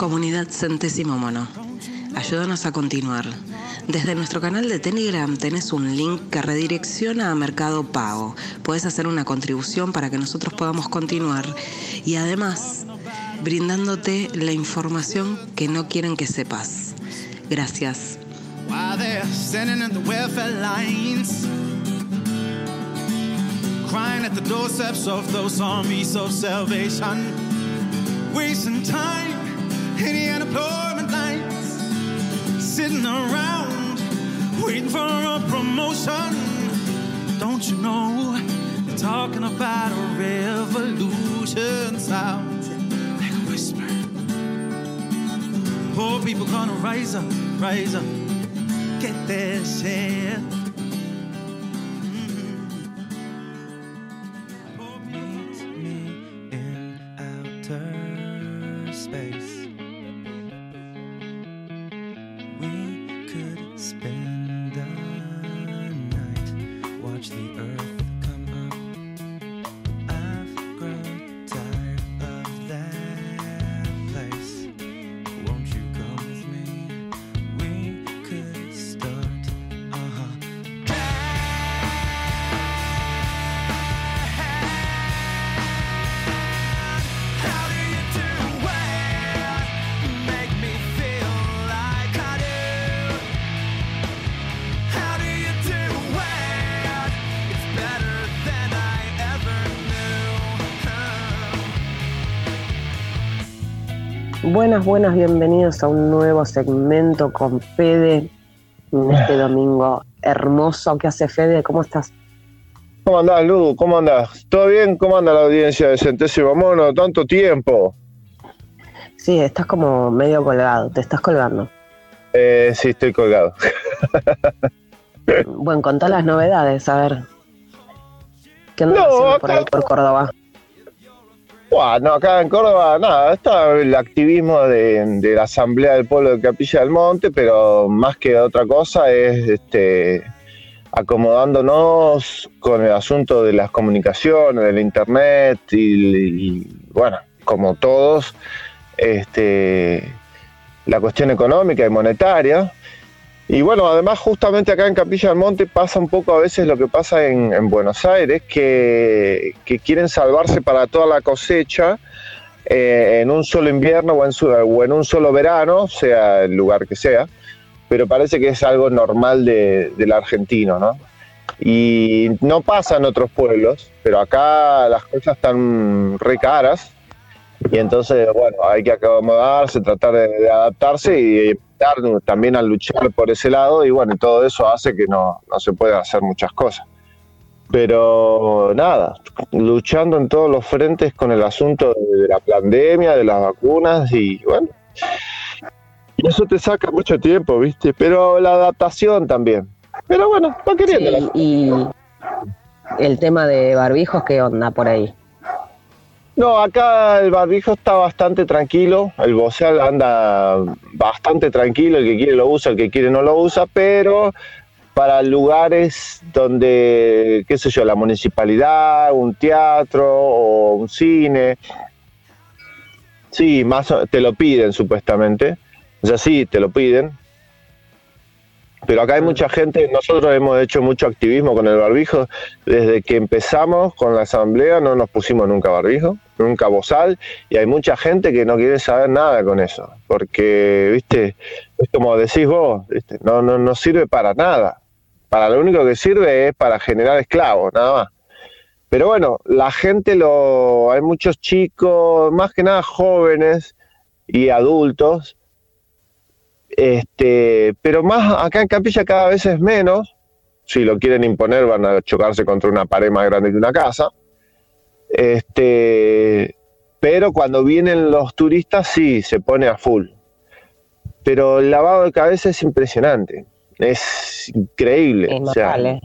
Comunidad Centésimo Mono. Ayúdanos a continuar. Desde nuestro canal de Telegram tenés un link que redirecciona a Mercado Pago. Puedes hacer una contribución para que nosotros podamos continuar y además brindándote la información que no quieren que sepas. Gracias. Crying at the doorsteps of those armies of salvation, the unemployment lines, sitting around waiting for a promotion. Don't you know they're talking about a revolution sound like a whisper? Poor people gonna rise up, rise up get their share. Buenas, buenas, bienvenidos a un nuevo segmento con Fede en este domingo hermoso. ¿Qué hace Fede? ¿Cómo estás? ¿Cómo andás, Lu? ¿Cómo andás? ¿Todo bien? ¿Cómo anda la audiencia de Centésimo Mono? Tanto tiempo. Sí, estás como medio colgado, te estás colgando. Eh, sí, estoy colgado. Bueno, contá las novedades, a ver. ¿Qué andas No, haciendo por acá- ahí por Córdoba? Buah, no, acá en Córdoba, nada, está el activismo de, la Asamblea del Pueblo de Capilla del Monte, pero más que otra cosa es este, acomodándonos con el asunto de las comunicaciones, del internet y, y, bueno, como todos, este, la cuestión económica y monetaria. Y bueno, además justamente acá en Capilla del Monte pasa un poco a veces lo que pasa en, en Buenos Aires, que, quieren salvarse para toda la cosecha eh, en un solo invierno o en, su- o en un solo verano, sea el lugar que sea, pero parece que es algo normal de- del argentino, ¿no? Y no pasa en otros pueblos, pero acá las cosas están re caras y entonces, bueno, hay que acomodarse, tratar de, de adaptarse y también a luchar por ese lado y bueno, todo eso hace que no, no se pueda hacer muchas cosas. Pero nada, luchando en todos los frentes con el asunto de, de la pandemia, de las vacunas y bueno, y eso te saca mucho tiempo, ¿viste? Pero la adaptación también. Pero bueno, va queriendo. Sí, y el tema de barbijos, ¿qué onda por ahí? No, acá el barbijo está bastante tranquilo, el boceal anda bastante tranquilo, el que quiere lo usa, el que quiere no lo usa, pero para lugares donde, qué sé yo, la municipalidad, un teatro o un cine, sí, más te lo piden supuestamente, o sea, sí, te lo piden, pero acá hay mucha gente, nosotros hemos hecho mucho activismo con el barbijo, desde que empezamos con la asamblea no nos pusimos nunca barbijo, nunca bozal, y hay mucha gente que no quiere saber nada con eso, porque, viste, es como decís vos, ¿viste? No, no, no sirve para nada, para lo único que sirve es para generar esclavos, nada más. Pero bueno, la gente lo, hay muchos chicos, más que nada jóvenes y adultos, este, pero más acá en Capilla cada vez es menos. Si lo quieren imponer van a chocarse contra una pared más grande que una casa. Este, pero cuando vienen los turistas sí se pone a full. Pero el lavado de cabeza es impresionante. Es increíble. Es o sea, notable.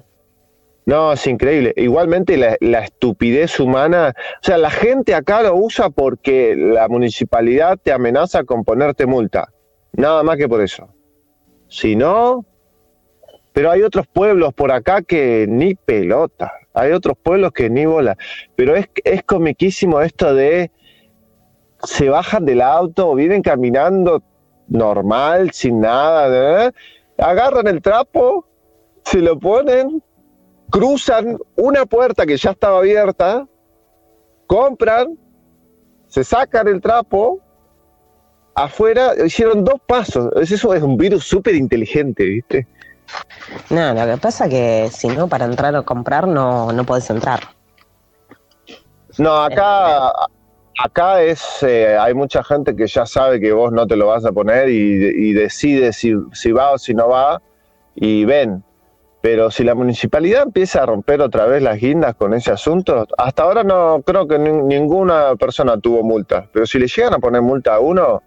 no, es increíble. Igualmente la, la estupidez humana, o sea, la gente acá lo usa porque la municipalidad te amenaza con ponerte multa. Nada más que por eso. Si no, pero hay otros pueblos por acá que ni pelota. Hay otros pueblos que ni bola. Pero es, es comiquísimo esto de se bajan del auto, vienen caminando normal, sin nada, agarran el trapo, se lo ponen, cruzan una puerta que ya estaba abierta, compran, se sacan el trapo, afuera hicieron dos pasos. Eso es un virus súper inteligente, ¿viste? No, lo que pasa es que si no, para entrar o comprar no, no podés entrar. No, acá, acá es, eh, hay mucha gente que ya sabe que vos no te lo vas a poner y, decide si, si, va o si no va y ven. Pero si la municipalidad empieza a romper otra vez las guindas con ese asunto, hasta ahora no creo que ninguna persona tuvo multa, pero si le llegan a poner multa a uno,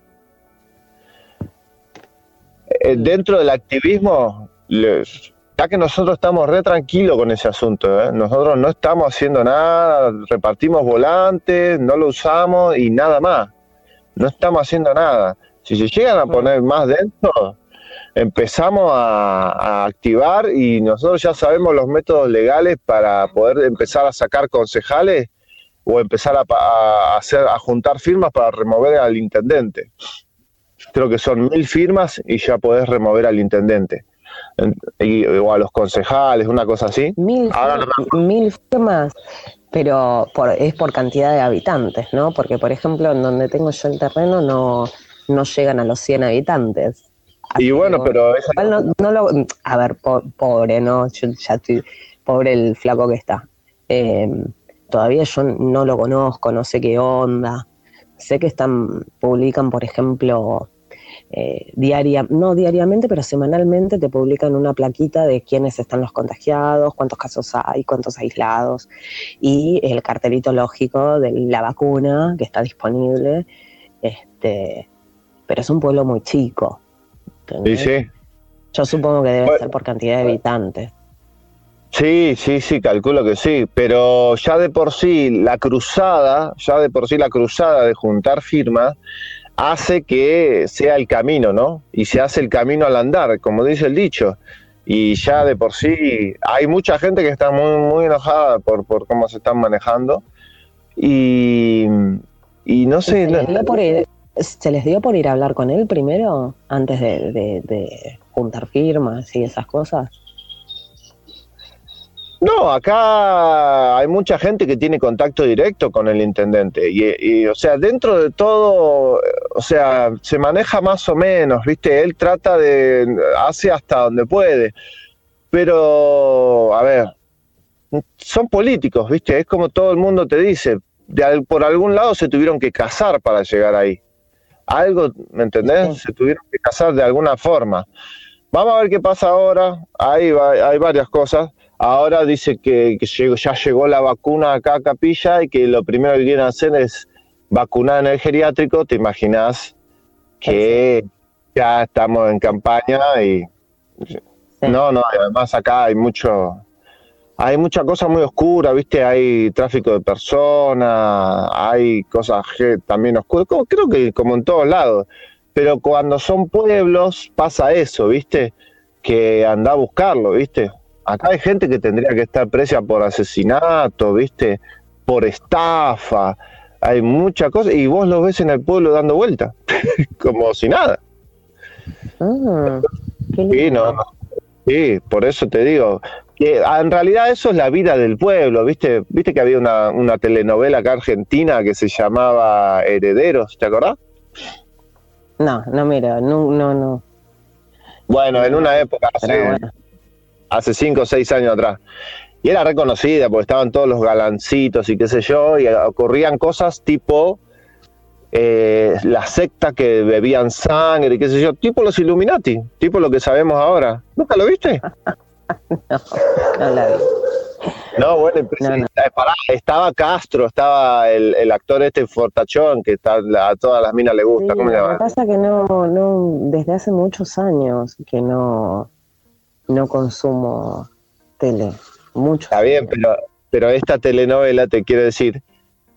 eh, dentro del activismo, ya que nosotros estamos re tranquilos con ese asunto, ¿eh? nosotros no estamos haciendo nada, repartimos volantes, no lo usamos y nada más. No estamos haciendo nada. Si se llegan a poner más dentro, empezamos a, activar y nosotros ya sabemos los métodos legales para poder empezar a sacar concejales o empezar a, hacer, a juntar firmas para remover al intendente. Creo que son mil firmas y ya podés remover al intendente o a los concejales, una cosa así. Mil, mil firmas, pero por, es por cantidad de habitantes, ¿no? Porque, por ejemplo, en donde tengo yo el terreno no, no llegan a los 100 habitantes. y bueno, pero... No, lo, a ver, pobre, ¿no? ya estoy... Pobre el flaco que está. Em, todavía yo no lo conozco, no sé qué onda. Sé que están, publican, por ejemplo, eh, diaria, no diariamente, pero semanalmente te publican una plaquita de quiénes están los contagiados, cuántos casos hay, cuántos aislados y el cartelito lógico de la vacuna que está disponible. Este, pero es un pueblo muy chico. sí. Yo supongo que debe ser por cantidad de habitantes. Sí, sí, sí, calculo que sí, pero ya de por sí la cruzada, ya de por sí la cruzada de juntar firmas hace que sea el camino, ¿no? Y se hace el camino al andar, como dice el dicho. Y ya de por sí hay mucha gente que está muy, muy enojada por, por cómo se están manejando. Y, no sé... ¿Se les, dio por ir, ¿Se les dio por ir a hablar con él primero, antes de juntar firmas y esas cosas? No, acá hay mucha gente que tiene contacto directo con el intendente y, o sea, dentro de todo, o sea, se maneja más o menos, ¿viste? Él trata de, hace hasta donde puede, pero, a ver, son políticos, ¿viste? Es como todo el mundo te dice, de, por algún lado se tuvieron que casar para llegar ahí. Algo, ¿me entendés? Se tuvieron que casar de alguna forma. Vamos a ver qué pasa ahora, hay, hay varias cosas Ahora dice que, ya llegó la vacuna acá a Capilla y que lo primero que quieren hacer es vacunar en el geriátrico. Te imaginas que ya estamos en campaña y no, no, además acá hay mucho, hay mucha cosa muy oscura, viste, hay tráfico de personas, hay cosas también oscuras, creo que como en todos lados, pero cuando son pueblos pasa eso, viste, que anda a buscarlo, viste, acá hay gente que tendría que estar presa por asesinato, ¿viste? Por estafa. Hay mucha cosa y vos lo ves en el pueblo dando vuelta, como si nada. Ah, sí, no, sí, por eso te digo, que en realidad eso es la vida del pueblo, ¿viste? ¿Viste que había una, una telenovela acá argentina que se llamaba Herederos, ¿te acordás? No, no mira, no, no, no. Bueno, en una época hace cinco o seis años atrás. Y era reconocida porque estaban todos los galancitos y qué sé yo, y ocurrían cosas tipo eh, la secta que bebían sangre y qué sé yo, tipo los Illuminati, tipo lo que sabemos ahora. ¿Nunca lo viste? no, no la vi. No, bueno, eh, estaba Castro, estaba el, actor este Fortachón, que está, a todas las minas le gusta. ¿Cómo se llama? Lo que pasa es que no, no, desde hace muchos años que no, no consumo tele, mucho. Está bien, pero, pero esta telenovela te quiero decir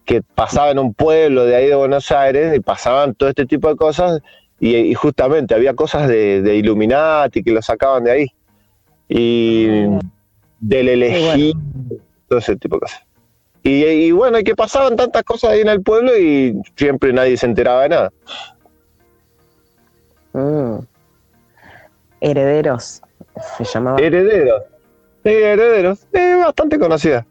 que pasaba en un pueblo de ahí de Buenos Aires y pasaban todo este tipo de cosas y, justamente había cosas de, de, Illuminati que lo sacaban de ahí y del elegir, todo ese tipo de cosas. Y, bueno, y que pasaban tantas cosas ahí en el pueblo y siempre nadie se enteraba de nada. Mm. Herederos, se llamaba. Herederos. Sí, Herederos. Es bastante conocida.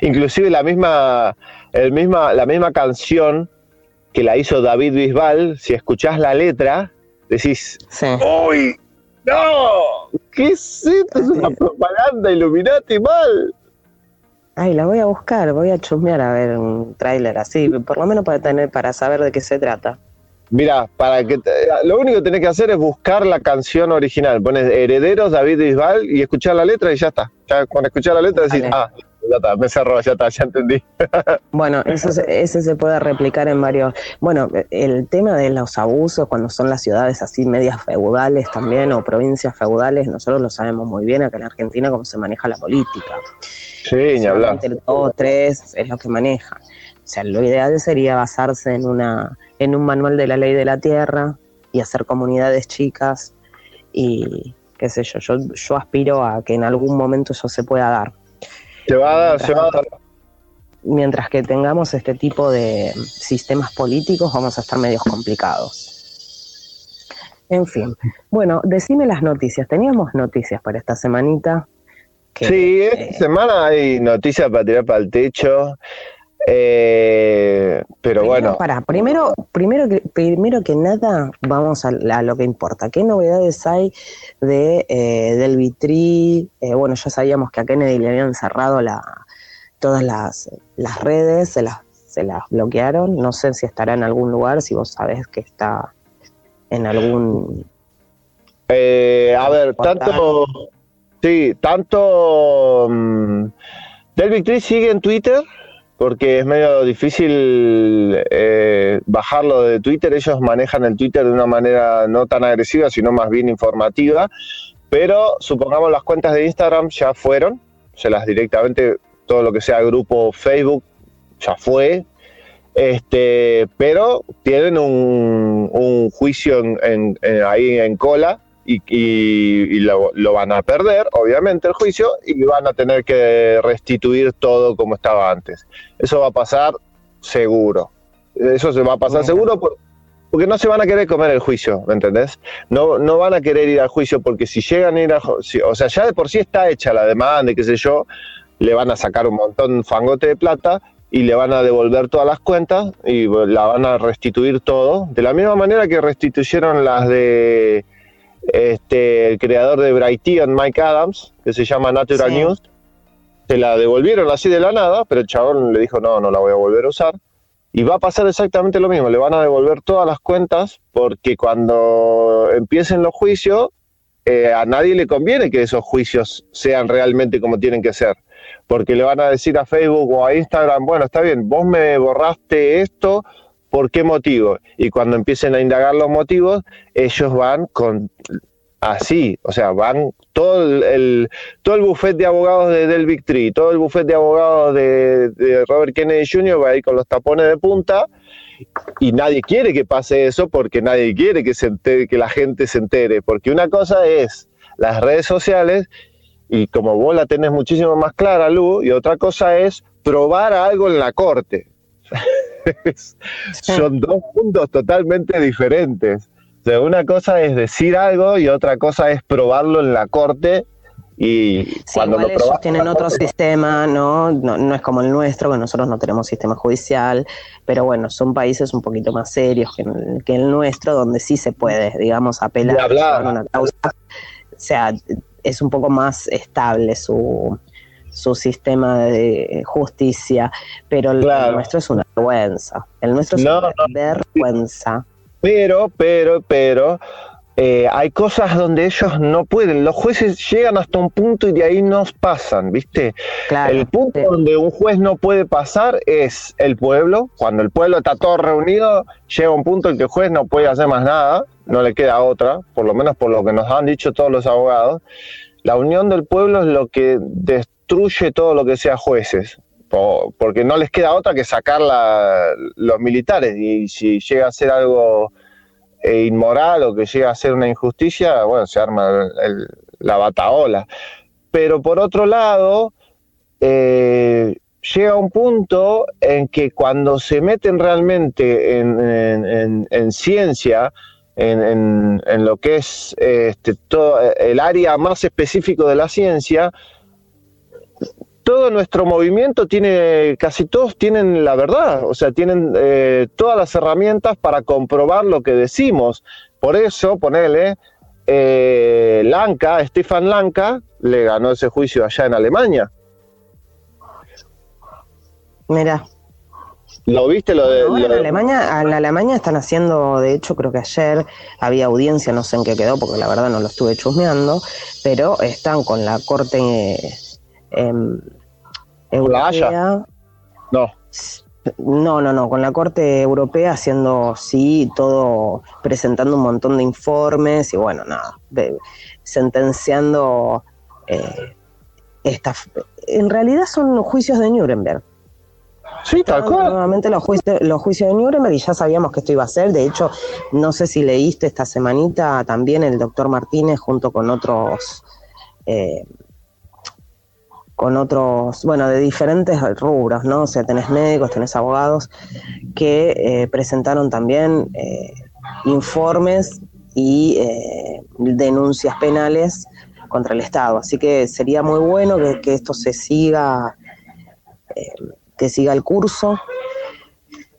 Inclusive la misma, el misma, la misma canción que la hizo David Bisbal, si escuchás la letra, decís, ¡Uy! ¡No! ¿Qué es esto? Es una propaganda Illuminati mal. Ay, la voy a buscar, voy a chusmear a ver un tráiler así, por lo menos para tener, para saber de qué se trata. Mira, para que lo único que tenés que hacer es buscar la canción original. Pones Herederos, David Bisbal y escuchar la letra y ya está. Ya cuando escuchar la letra decís, ah, ya está, me cerró, ya está, ya entendí. bueno, eso ese se puede replicar en varios. Bueno, el tema de los abusos cuando son las ciudades así medias feudales también o provincias feudales, nosotros lo sabemos muy bien acá en Argentina cómo se maneja la política. Sí, ni hablar. El es lo que maneja. O sea, lo ideal sería basarse en una en un manual de la ley de la tierra y hacer comunidades chicas y qué sé yo, yo, yo aspiro a que en algún momento eso se pueda dar. Se va a dar, se va a dar. Mientras que tengamos este tipo de sistemas políticos, vamos a estar medios complicados. En fin, bueno, decime las noticias. Teníamos noticias para esta semanita. sí, esta eh, semana hay noticias para tirar para el techo. Eh, pero bueno. Para, primero, primero, que, primero que nada, vamos a, lo que importa. ¿Qué novedades hay de eh, del Vitri? Eh, bueno, ya sabíamos que a Kennedy le habían cerrado la, todas las, las redes, se las, se las bloquearon. No sé si estará en algún lugar, si vos sabés que está en algún. Eh, a ver, tanto. Sí, tanto. Um, del Vitri sigue en Twitter porque es medio difícil eh, bajarlo de Twitter. Ellos manejan el Twitter de una manera no tan agresiva, sino más bien informativa. Pero supongamos las cuentas de Instagram ya fueron, se las directamente, todo lo que sea grupo Facebook ya fue. Este, pero tienen un, juicio ahí en cola y, lo, van a perder, obviamente, el juicio y van a tener que restituir todo como estaba antes. Eso va a pasar seguro. Eso se va a pasar seguro porque no se van a querer comer el juicio, ¿me entendés? No, no van a querer ir al juicio porque si llegan a ir a... o sea, ya de por sí está hecha la demanda, qué sé yo, le van a sacar un montón fangote de plata y le van a devolver todas las cuentas y la van a restituir todo, de la misma manera que restituyeron las de este, el creador de Brightion, Mike Adams, que se llama Natural News, se la devolvieron así de la nada, pero el chabón le dijo, no, no la voy a volver a usar. Y va a pasar exactamente lo mismo, le van a devolver todas las cuentas porque cuando empiecen los juicios, eh, a nadie le conviene que esos juicios sean realmente como tienen que ser. Porque le van a decir a Facebook o a Instagram, bueno, está bien, vos me borraste esto, ¿Por qué motivo? Y cuando empiecen a indagar los motivos, ellos van con así, o sea, van todo el, todo el buffet de abogados de Del Victory, todo el buffet de abogados de, Robert Kennedy Jr. va a ir con los tapones de punta y nadie quiere que pase eso porque nadie quiere que se entere, que la gente se entere, porque una cosa es las redes sociales y como vos la tenés muchísimo más clara, Lu, y otra cosa es probar algo en la corte. son dos puntos totalmente diferentes. una cosa es decir algo y otra cosa es probarlo en la corte y cuando lo ellos tienen otro sistema, ¿no? ¿no? es como el nuestro, que nosotros no tenemos sistema judicial, pero bueno, son países un poquito más serios que, que el nuestro, donde sí se puede, digamos, apelar a una causa. O sea, es un poco más estable su, su sistema de justicia, pero el nuestro es una vergüenza. El nuestro es una vergüenza. Pero, pero, pero, eh, hay cosas donde ellos no pueden. Los jueces llegan hasta un punto y de ahí nos pasan, ¿viste? el punto donde un juez no puede pasar es el pueblo. Cuando el pueblo está todo reunido, llega un punto en que el juez no puede hacer más nada, no le queda otra, por lo menos por lo que nos han dicho todos los abogados. La unión del pueblo es lo que destruye todo lo que sea jueces, porque no les queda otra que sacar los militares y si llega a ser algo eh, inmoral o que llega a ser una injusticia, bueno, se arma la bataola. Pero por otro lado, eh, llega un punto en que cuando se meten realmente en, ciencia, en, lo que es este, todo el área más específico de la ciencia, todo nuestro movimiento tiene, casi todos tienen la verdad, o sea, tienen eh, todas las herramientas para comprobar lo que decimos. Por eso, ponele, eh, Lanka, Stefan Lanka, le ganó ese juicio allá en Alemania. Mira. ¿Lo viste lo de, En, Alemania, en Alemania están haciendo, de hecho creo que ayer había audiencia, no sé en qué quedó porque la verdad no lo estuve chusmeando, pero están con la corte eh, europea. No. No, no, no, con la Corte Europea haciendo, sí, todo, presentando un montón de informes y bueno, nada, sentenciando eh, esta... En realidad son juicios de Nuremberg. Sí, tal cual. Nuevamente los juicios, los juicios de Nuremberg y ya sabíamos que esto iba a ser. De hecho, no sé si leíste esta semanita también el doctor Martínez junto con otros eh, con otros, bueno, de diferentes rubros, ¿no? O sea, tenés médicos, tenés abogados que eh, presentaron también eh, informes y eh, denuncias penales contra el Estado. Así que sería muy bueno que, esto se siga, que siga el curso.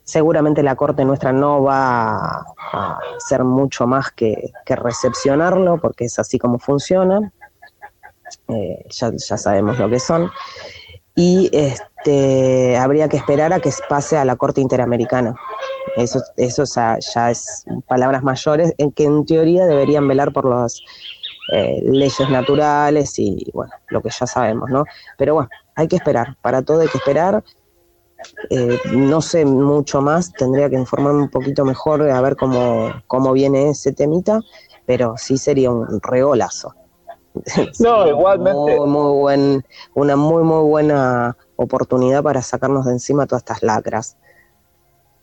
Seguramente la Corte nuestra no va a ser mucho más que, que recepcionarlo, porque es así como funciona eh, ya, sabemos lo que son, y este, habría que esperar a que pase a la Corte Interamericana. Eso, eso ya, es palabras mayores, en que en teoría deberían velar por las eh, leyes naturales y bueno, lo que ya sabemos, ¿no? Pero bueno, hay que esperar, para todo hay que esperar. Eh, no sé mucho más, tendría que informarme un poquito mejor a ver cómo, cómo viene ese temita, pero sí sería un regolazo. No, igualmente. Muy, buen, una muy, muy buena oportunidad para sacarnos de encima todas estas lacras.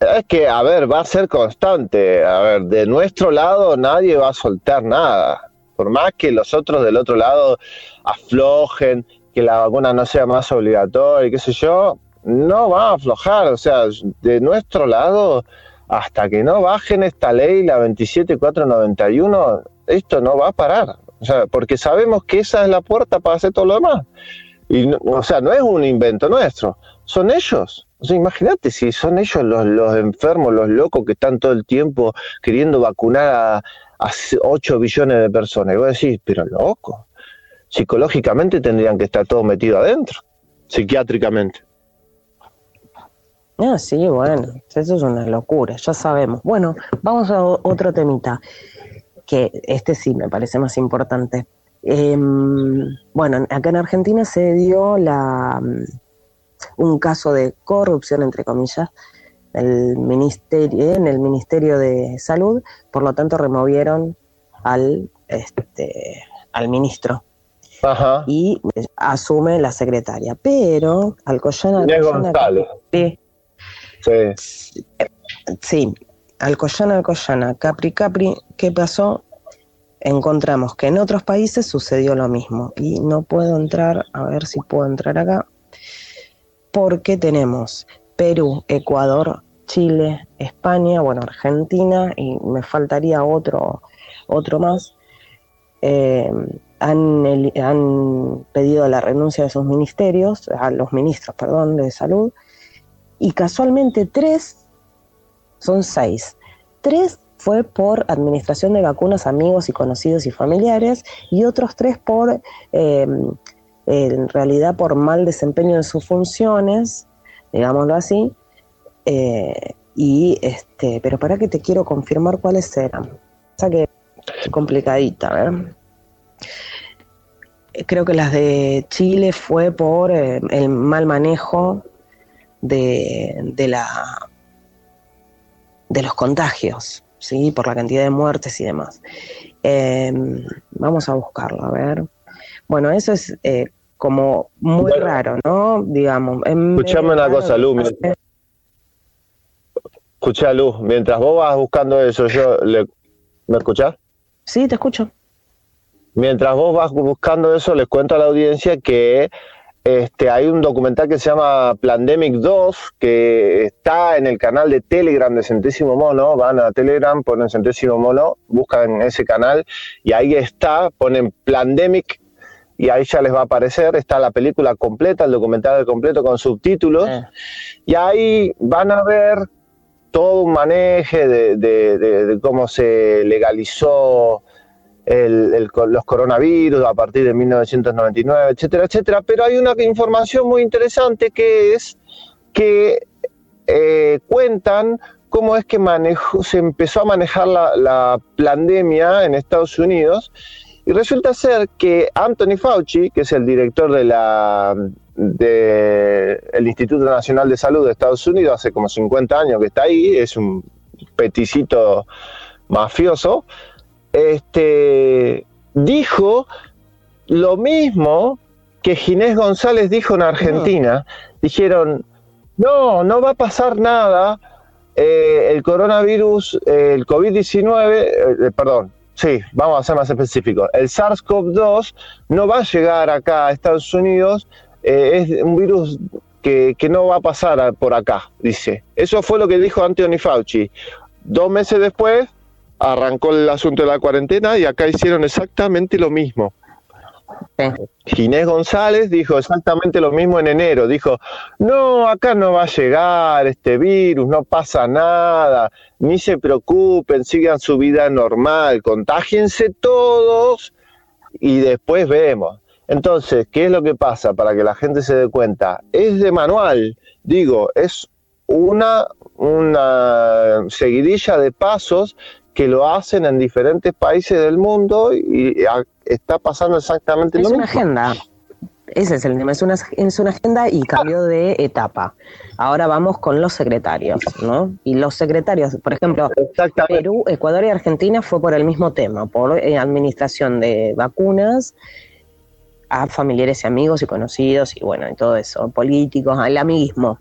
Es que, a ver, va a ser constante. A ver, de nuestro lado nadie va a soltar nada. Por más que los otros del otro lado aflojen, que la vacuna no sea más obligatoria, qué sé yo, no va a aflojar. O sea, de nuestro lado, hasta que no bajen esta ley, la 27491, esto no va a parar. O sea, porque sabemos que esa es la puerta para hacer todo lo demás. Y, o sea, no es un invento nuestro, son ellos. O imagínate si son ellos los, enfermos, los locos que están todo el tiempo queriendo vacunar a, a 8 billones de personas. Y vos decís, pero loco, psicológicamente tendrían que estar todos metidos adentro, psiquiátricamente. Ah, sí, bueno, eso es una locura, ya sabemos. Bueno, vamos a otro temita que este sí me parece más importante. Em, bueno, acá en Argentina se dio la, mm, un caso de corrupción, entre comillas, el ministerio, en el Ministerio de Salud, por lo tanto removieron al, este, al ministro. Y asume la secretaria. Pero Alcoyana... González. Sí. Sí. Sí, Alcoyana, Alcoyana, Capri, Capri, ¿qué pasó? Encontramos que en otros países sucedió lo mismo y no puedo entrar, a ver si puedo entrar acá, porque tenemos Perú, Ecuador, Chile, España, bueno, Argentina y me faltaría otro, otro más. Eh, han, han, pedido la renuncia de sus ministerios, a los ministros, perdón, de salud, y casualmente tres son seis. Tres fue por administración de vacunas amigos y conocidos y familiares y otros tres por, em, en realidad, por mal desempeño de sus funciones, digámoslo así. Eh, y este, pero para que te quiero confirmar cuáles eran. O sea que complicadita, ver. Creo que las de Chile fue por eh, el mal manejo de, de la de los contagios, ¿sí? por la cantidad de muertes y demás. Em, vamos a buscarlo, a ver. Bueno, eso es eh, como muy raro, ¿no? Digamos. Escuchame una cosa, Lu. Escucha, Luz, mientras vos vas buscando eso, yo le... ¿me escuchás? Sí, te escucho. Mientras vos vas buscando eso, les cuento a la audiencia que este, hay un documental que se llama Plandemic 2, que está en el canal de Telegram de Centésimo Mono. Van a Telegram, ponen Centésimo Mono, buscan ese canal y ahí está, ponen Plandemic y ahí ya les va a aparecer. Está la película completa, el documental completo con subtítulos. Y ahí van a ver todo un maneje de cómo se legalizó los coronavirus a partir de 1999, etcétera, etcétera. Pero hay una información muy interesante que es que eh, cuentan cómo es que se empezó a manejar la, pandemia en Estados Unidos y resulta ser que Anthony Fauci, que es el director de la del Instituto Nacional de Salud de Estados Unidos, hace como 50 años que está ahí, es un peticito mafioso, este, dijo lo mismo que Ginés González dijo en Argentina. Dijeron, no, no va a pasar nada, eh, el coronavirus, el COVID-19, eh, perdón, sí, vamos a ser más específicos, el SARS-CoV-2 no va a llegar acá a Estados Unidos, eh, es un virus que, que, no va a pasar por acá, dice. Eso fue lo que dijo Anthony Fauci. Dos meses después, arrancó el asunto de la cuarentena y acá hicieron exactamente lo mismo. Ginés González dijo exactamente lo mismo en enero, dijo, no, acá no va a llegar este virus, no pasa nada, ni se preocupen, sigan su vida normal, contágiense todos y después vemos. Entonces, ¿qué es lo que pasa para que la gente se dé cuenta? Es de manual, digo, es una, una seguidilla de pasos que lo hacen en diferentes países del mundo y está pasando exactamente lo mismo. Es una agenda. Ese es el tema, es una, es una agenda y cambio de etapa. Ahora vamos con los secretarios, ¿no? Y los secretarios, por ejemplo, Perú, Ecuador y Argentina fue por el mismo tema, por eh, administración de vacunas a familiares y amigos y conocidos y bueno, y todo eso, políticos, al amiguismo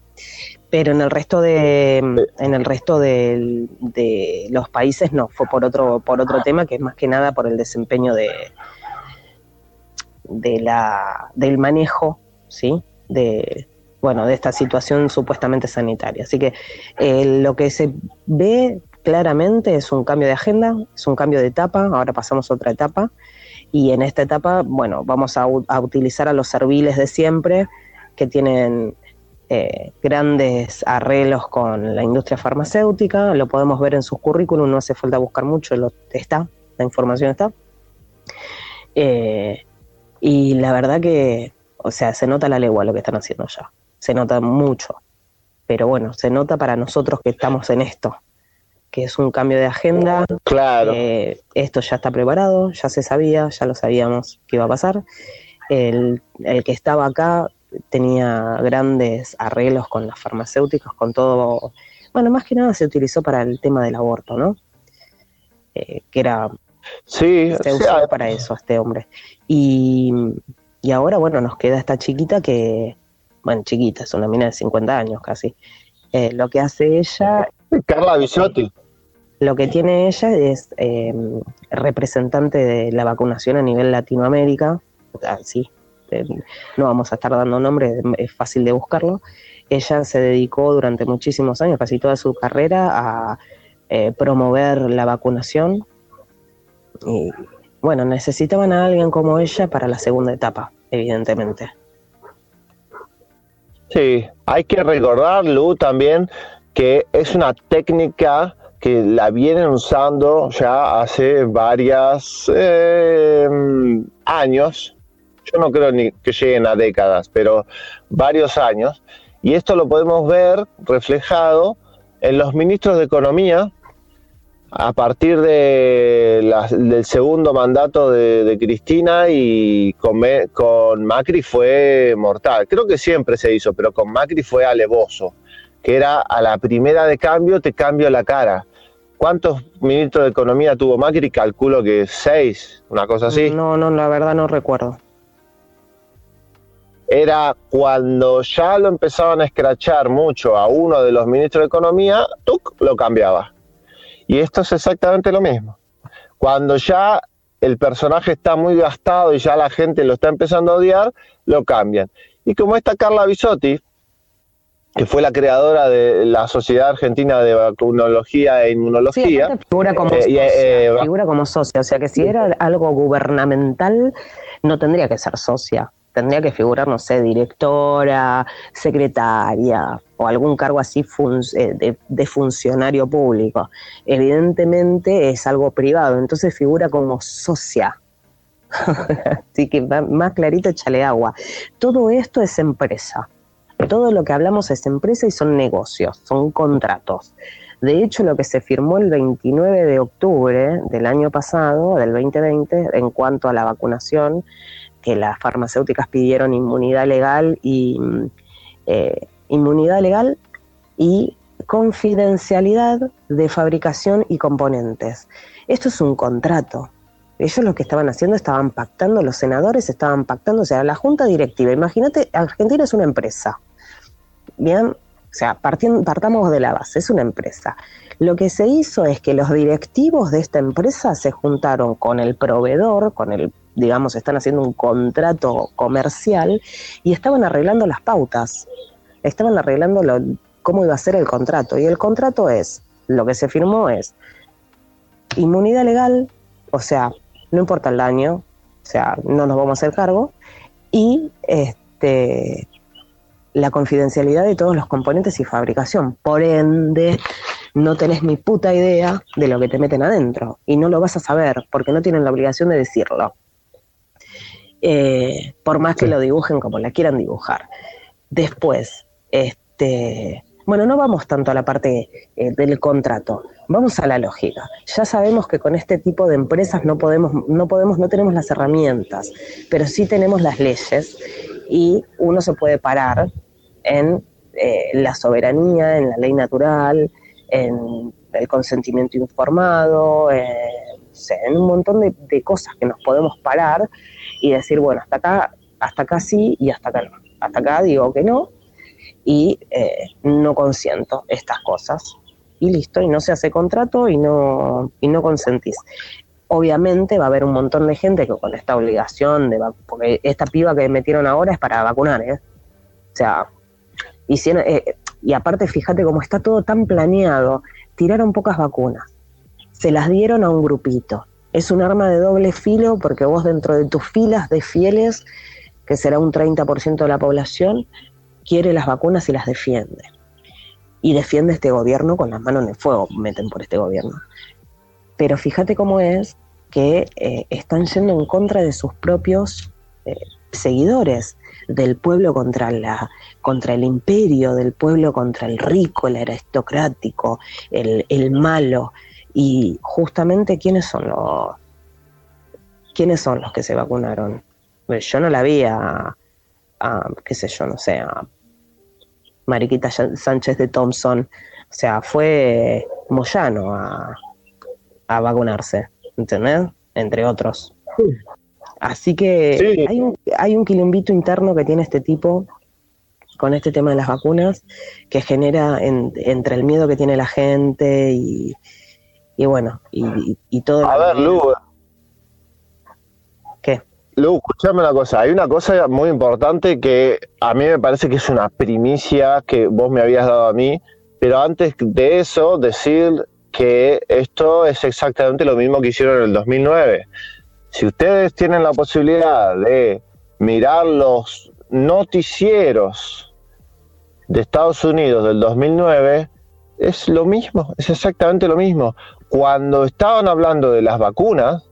pero en el resto de en el resto de, los países no fue por otro por otro tema que es más que nada por el desempeño de de la del manejo sí de bueno de esta situación supuestamente sanitaria. Así que eh, lo que se ve claramente es un cambio de agenda es un cambio de etapa ahora pasamos a otra etapa y en esta etapa bueno vamos a utilizar a los serviles de siempre que tienen eh, grandes arreglos con la industria farmacéutica, lo podemos ver en sus currículum, no hace falta buscar mucho, lo, está, la información está. Eh, y la verdad que, o sea, se nota la legua lo que están haciendo ya, se nota mucho, pero bueno, se nota para nosotros que estamos en esto, que es un cambio de agenda. Claro. Eh, esto ya está preparado, ya se sabía, ya lo sabíamos que iba a pasar. El, el que estaba acá tenía grandes arreglos con las farmacéuticas, con todo, bueno, más que nada se utilizó para el tema del aborto, ¿no? Eh, que era... Sí, se para eso este hombre. Y, y ahora, bueno, nos queda esta chiquita que, bueno, chiquita, es una mina de 50 años casi. Eh, lo que hace ella... Carla Bisotti. Lo que tiene ella es eh, representante de la vacunación a nivel Latinoamérica, sí, no vamos a estar dando nombre, es fácil de buscarlo. Ella se dedicó durante muchísimos años, casi toda su carrera, a eh, promover la vacunación. Y bueno, necesitaban a alguien como ella para la segunda etapa, evidentemente. Sí, hay que recordar, Lu, también que es una técnica que la vienen usando ya hace varios eh, años yo no creo ni que lleguen a décadas, pero varios años. Y esto lo podemos ver reflejado en los ministros de Economía a partir de del segundo mandato de, Cristina y con, con, Macri fue mortal. Creo que siempre se hizo, pero con Macri fue alevoso, que era a la primera de cambio te cambio la cara. ¿Cuántos ministros de Economía tuvo Macri? Calculo que seis, una cosa así. No, no, la verdad no recuerdo era cuando ya lo empezaban a escrachar mucho a uno de los ministros de Economía, ¡tuc! lo cambiaba. Y esto es exactamente lo mismo. Cuando ya el personaje está muy gastado y ya la gente lo está empezando a odiar, lo cambian. Y como esta Carla Bisotti, que fue la creadora de la Sociedad Argentina de Vacunología e Inmunología. Sí, figura como, eh, socia, eh, figura como socia, o sea que si era algo gubernamental, no tendría que ser socia, tendría que figurar, no sé, directora, secretaria o algún cargo así eh, de, funcionario público. Evidentemente es algo privado, entonces figura como socia. Así que más clarito, échale agua. Todo esto es empresa. Todo lo que hablamos es empresa y son negocios, son contratos. De hecho, lo que se firmó el 29 de octubre del año pasado, del 2020, en cuanto a la vacunación, que las farmacéuticas pidieron inmunidad legal y eh, inmunidad legal y confidencialidad de fabricación y componentes. Esto es un contrato. Ellos lo que estaban haciendo estaban pactando, los senadores estaban pactando, o sea, la junta directiva. Imagínate, Argentina es una empresa. Bien, o sea, partamos de la base, es una empresa. Lo que se hizo es que los directivos de esta empresa se juntaron con el proveedor, con el, digamos, están haciendo un contrato comercial y estaban arreglando las pautas, estaban arreglando cómo iba a ser el contrato. Y el contrato es, lo que se firmó es inmunidad legal, o sea, no importa el daño, o sea, no nos vamos a hacer cargo, y este, la confidencialidad de todos los componentes y fabricación. Por ende, no tenés ni puta idea de lo que te meten adentro y no lo vas a saber porque no tienen la obligación de decirlo. Eh, por más que lo dibujen como la quieran dibujar. Después, este, bueno, no vamos tanto a la parte eh, del contrato, vamos a la lógica. Ya sabemos que con este tipo de empresas no podemos, no podemos, no tenemos las herramientas, pero sí tenemos las leyes y uno se puede parar en eh, la soberanía, en la ley natural, en el consentimiento informado, en un montón de, cosas que nos podemos parar y decir, bueno, hasta acá, hasta acá sí y hasta acá no. Hasta acá digo que no y eh, no consiento estas cosas. Y listo, y no se hace contrato y no, y no consentís. Obviamente va a haber un montón de gente que con esta obligación de porque esta piba que metieron ahora es para vacunar, ¿eh? O sea, eh, y aparte fíjate cómo está todo tan planeado, tiraron pocas vacunas, se las dieron a un grupito. Es un arma de doble filo porque vos dentro de tus filas de fieles, que será un 30% de la población, quiere las vacunas y las defiende. Y defiende este gobierno con las manos en el fuego, meten por este gobierno. Pero fíjate cómo es que eh, están yendo en contra de sus propios eh, seguidores del pueblo contra, la, contra el imperio, del pueblo contra el rico, el aristocrático, el, el malo. Y justamente, ¿quiénes son los, quiénes son los que se vacunaron? Pues yo no la vi a, qué sé yo, no sé, a Mariquita Sánchez de Thompson. O sea, fue Moyano a, a vacunarse, ¿entendés? Entre otros. Así que hay, un, hay un quilombito interno que tiene este tipo con este tema de las vacunas que genera entre el miedo que tiene la gente y, y bueno, y, todo. A ver, Lu. ¿Qué? Lu, escuchame una cosa. Hay una cosa muy importante que a mí me parece que es una primicia que vos me habías dado a mí, pero antes de eso, decir que esto es exactamente lo mismo que hicieron en el 2009 si ustedes tienen la posibilidad de mirar los noticieros de Estados Unidos del 2009, es lo mismo, es exactamente lo mismo. Cuando estaban hablando de las vacunas,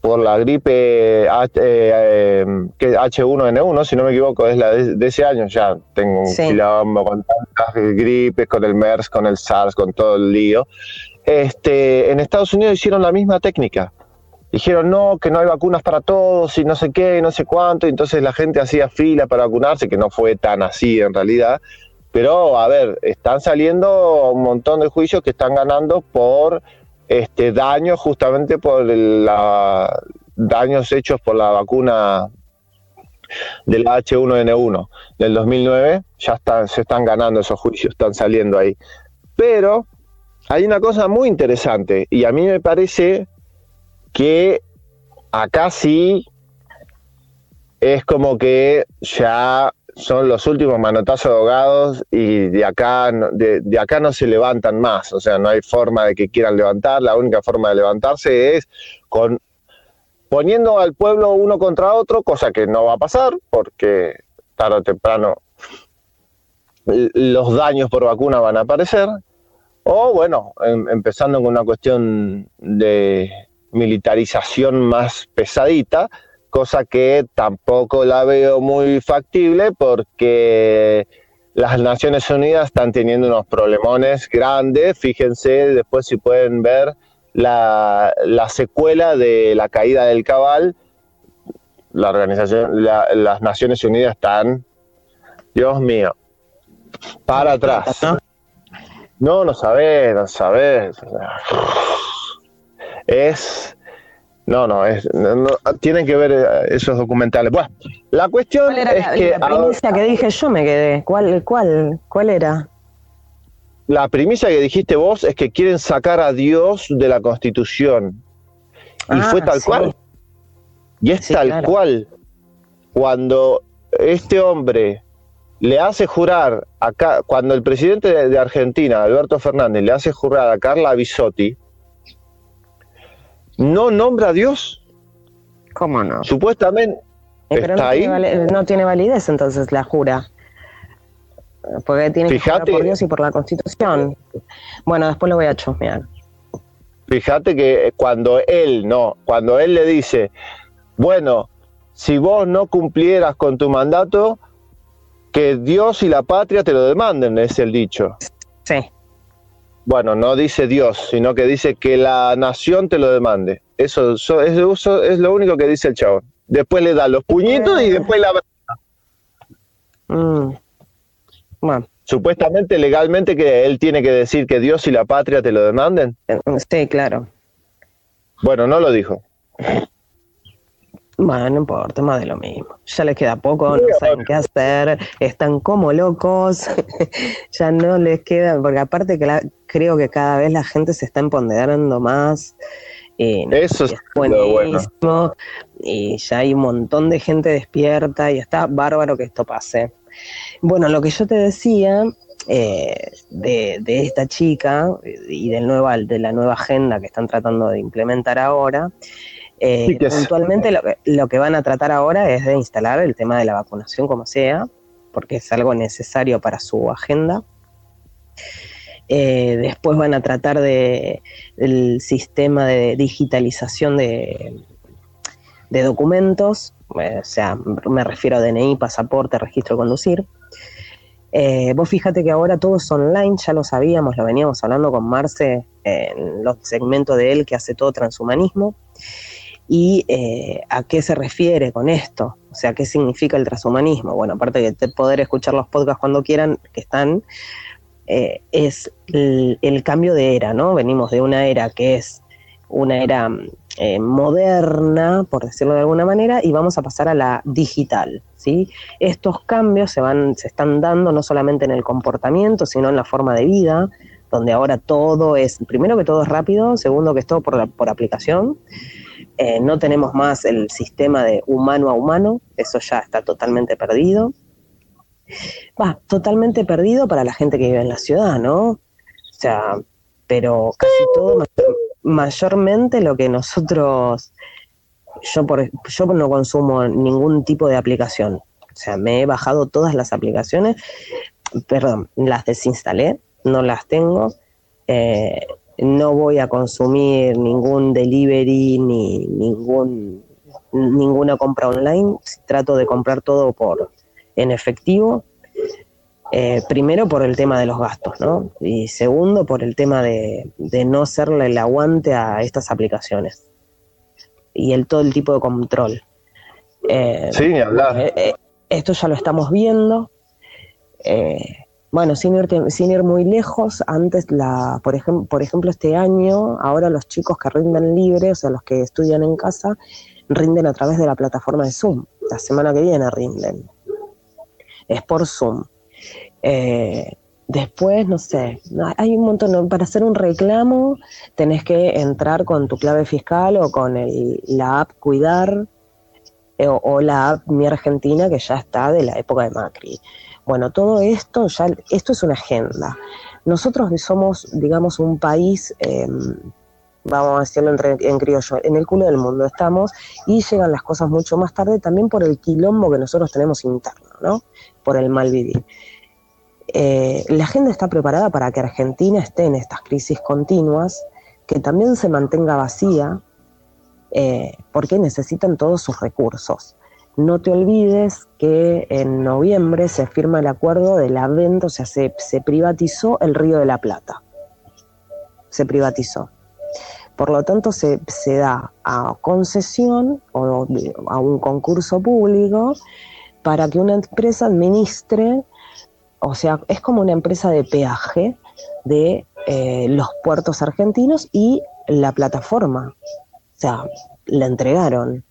por la gripe H1N1, eh, si no me equivoco, es la de, ese año, ya tengo un quilombo con tantas gripes, con el MERS, con el SARS, con todo el lío. Este, en Estados Unidos hicieron la misma técnica dijeron no, que no hay vacunas para todos y no sé qué, no sé cuánto, y entonces la gente hacía fila para vacunarse, que no fue tan así en realidad. Pero, a ver, están saliendo un montón de juicios que están ganando por este daños, justamente por la, daños hechos por la vacuna del H1N1 del 2009, ya están, se están ganando esos juicios, están saliendo ahí. Pero hay una cosa muy interesante y a mí me parece que acá sí es como que ya son los últimos manotazos ahogados y de acá, de, de, acá no se levantan más, o sea, no hay forma de que quieran levantar, la única forma de levantarse es con poniendo al pueblo uno contra otro, cosa que no va a pasar porque tarde o temprano los daños por vacuna van a aparecer, o bueno, em, empezando con una cuestión de militarización más pesadita, cosa que tampoco la veo muy factible porque las Naciones Unidas están teniendo unos problemones grandes. Fíjense después si pueden ver la, secuela de la caída del cabal. La organización, las Naciones Unidas están, Dios mío, para atrás. No, no sabes, no sabes. Es no, no, es, tienen que ver eh, esos documentales. Bueno, la cuestión es que... La primicia que dije yo me quedé. ¿Cuál, cuál, ¿Cuál era? La primicia que dijiste vos es que quieren sacar a Dios de la Constitución. Y fue ah, tal cual. Y es tal cual. Cuando este hombre le hace jurar acá, cuando el presidente de Argentina, Alberto Fernández, le hace jurar a Carla Bisotti, no nombra a Dios. ¿Cómo no? Supuestamente eh, está no ahí. Tiene no tiene validez entonces la jura. Porque tiene que jurar por Dios y por la Constitución. Bueno, después lo voy a chusmear. Fíjate que cuando él, no, cuando él le dice, bueno, si vos no cumplieras con tu mandato, que Dios y la patria te lo demanden, es el dicho. Sí. Bueno, no dice Dios, sino que dice que la nación te lo demande. Eso, es, es lo único que dice el chabón. Después le da los puñitos y después la... Mm. Bueno. Supuestamente, legalmente, que él tiene que decir que Dios y la patria te lo demanden. Sí, claro. Bueno, no lo dijo. Bueno, no importa, más de lo mismo. Ya les queda poco, no saben qué hacer, están como locos, ya no les queda, porque aparte que la, creo que cada vez la gente se está empoderando más. Eh, Eso es buenísimo. Y ya hay un montón de gente despierta y está bárbaro que esto pase. Bueno, lo que yo te decía eh, de, esta chica y del nueva, de la nueva agenda que están tratando de implementar ahora, eh, puntualmente lo, lo, que van a tratar ahora es de instalar el tema de la vacunación como sea, porque es algo necesario para su agenda. Eh, después van a tratar de el sistema de digitalización de, de documentos, eh, o sea, me refiero a DNI, pasaporte, registro de conducir. Eh, vos fíjate que ahora todo es online, ya lo sabíamos, lo veníamos hablando con Marce en los segmentos de él que hace todo transhumanismo. ¿Y a qué se refiere con esto? O sea, ¿qué significa el transhumanismo? Bueno, aparte de poder escuchar los podcasts cuando quieran, que están, eh, es el, cambio de era, ¿no? Venimos de una era que es una era eh, moderna, por decirlo de alguna manera, y vamos a pasar a la digital, ¿sí? Estos cambios se, van, se están dando no solamente en el comportamiento, sino en la forma de vida, donde ahora todo es, primero que todo es rápido, segundo que es todo por, por aplicación, eh, no tenemos más el sistema de humano a humano, eso ya está totalmente perdido va, totalmente perdido para la gente que vive en la ciudad, ¿no? O sea, pero casi todo, mayormente lo que nosotros, yo, por, yo no consumo ningún tipo de aplicación, o sea, me he bajado todas las aplicaciones, perdón, las desinstalé, no las tengo, eh, no voy a consumir ningún delivery ni ningún ninguna compra online, trato de comprar todo por en efectivo. Eh, primero por el tema de los gastos, ¿no? Y segundo por el tema de, no hacerle el aguante a estas aplicaciones y el todo el tipo de control. Eh, sí, hablar. Eh, esto ya lo estamos viendo. Bueno, sin ir, sin ir muy lejos, antes, la, por, ejemplo, por ejemplo, este año, ahora los chicos que rinden libre, o sea, los que estudian en casa, rinden a través de la plataforma de Zoom. La semana que viene rinden es por Zoom. Eh, después, no sé, hay un montón, para hacer un reclamo tenés que entrar con tu clave fiscal o con la app Cuidar. eh, o, la app Mi Argentina que ya está de la época de Macri. Bueno, todo esto ya, esto es una agenda. Nosotros somos, digamos, un país, em, vamos a decirlo en criollo, en el culo del mundo estamos y llegan las cosas mucho más tarde también por el quilombo que nosotros tenemos interno, ¿no? Por el mal vivir. Eh, la agenda está preparada para que Argentina esté en estas crisis continuas, que también se mantenga vacía, eh, porque necesitan todos sus recursos. No te olvides que en noviembre se firma el acuerdo de la venta, o sea, se, privatizó el Río de la Plata. Se privatizó. Por lo tanto, se, da a concesión o a un concurso público para que una empresa administre o sea, es como una empresa de peaje de eh, los puertos argentinos y la plataforma. O sea, la entregaron.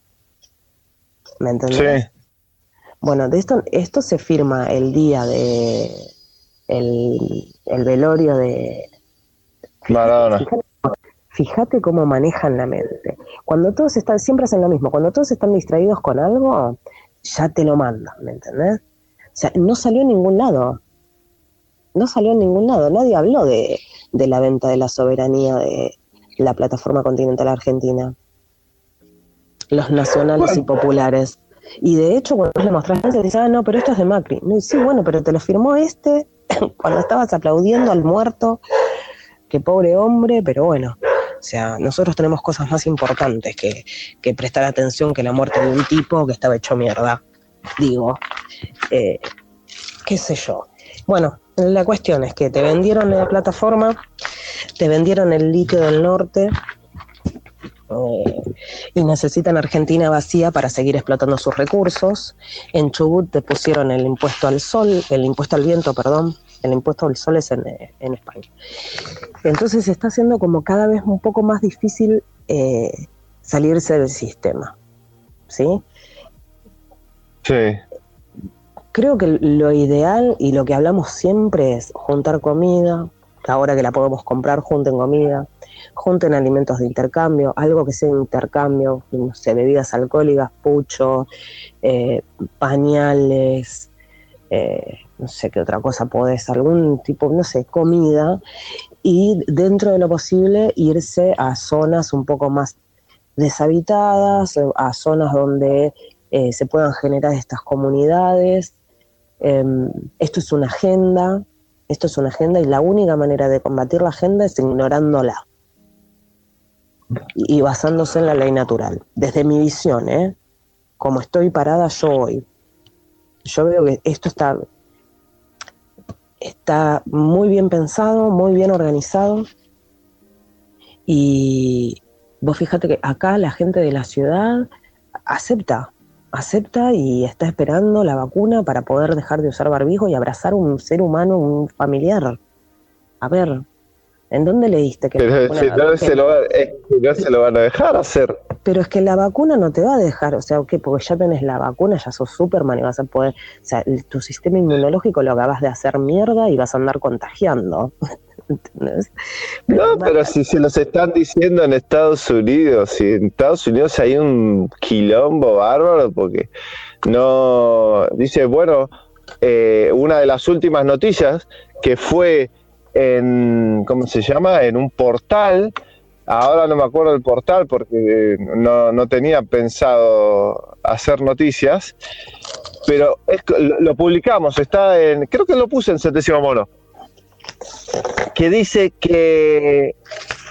¿Me entendés? Sí. Bueno, de esto, esto se firma el día de el, velorio de Maradona. Fíjate, cómo manejan la mente. Cuando todos están, siempre hacen lo mismo, cuando todos están distraídos con algo, ya te lo mandan, ¿me entendés? O sea, no salió en ningún lado. No salió en ningún lado. Nadie habló de, la venta de la soberanía de la plataforma continental argentina. Los nacionales y populares. Y de hecho, cuando le mostraste, te decían, ah, no, pero esto es de Macri. sí, bueno, pero te lo firmó este cuando estabas aplaudiendo al muerto. Qué pobre hombre, pero bueno. O sea, nosotros tenemos cosas más importantes que, que prestar atención que la muerte de un tipo que estaba hecho mierda digo, eh, qué sé yo. Bueno, la cuestión es que te vendieron la plataforma, te vendieron el litio del norte eh, y necesitan Argentina vacía para seguir explotando sus recursos. En Chubut te pusieron el impuesto al sol, el impuesto al viento, perdón, el impuesto al sol es en, eh, España. Entonces está siendo como cada vez un poco más difícil salirse del sistema. ¿Sí? Sí. Creo que lo ideal y lo que hablamos siempre es juntar comida, ahora que la podemos comprar, junten comida, junten alimentos de intercambio, algo que sea de intercambio, no sé, bebidas alcohólicas, pucho, eh, pañales, eh, no sé qué otra cosa podés, algún tipo, no sé, comida, y dentro de lo posible irse a zonas un poco más deshabitadas, a zonas donde eh, se puedan generar estas comunidades. Em, esto es una agenda, esto es una agenda y la única manera de combatir la agenda es ignorándola y, basándose en la ley natural. Desde mi visión, ¿eh? como estoy parada yo hoy, yo veo que esto está, está muy bien pensado, muy bien organizado y vos fíjate que acá la gente de la ciudad acepta, acepta y está esperando la vacuna para poder dejar de usar barbijo y abrazar un ser humano, un familiar. A ver, ¿en dónde leíste que Pero si no, se lo, no se lo van a dejar hacer. Pero es que la vacuna no te va a dejar, o sea, ¿qué? Porque ya tenés la vacuna, ya sos Superman y vas a poder, o sea, tu sistema inmunológico lo acabas de hacer mierda y vas a andar contagiando. no, pero si se los están diciendo en Estados Unidos, si en Estados Unidos hay un quilombo bárbaro, porque no. Dice, bueno, eh, una de las últimas noticias que fue en. ¿Cómo se llama? En un portal. Ahora no me acuerdo del portal porque no, no tenía pensado hacer noticias, pero lo, publicamos, está en, creo que lo puse en Centésimo Mono que dice que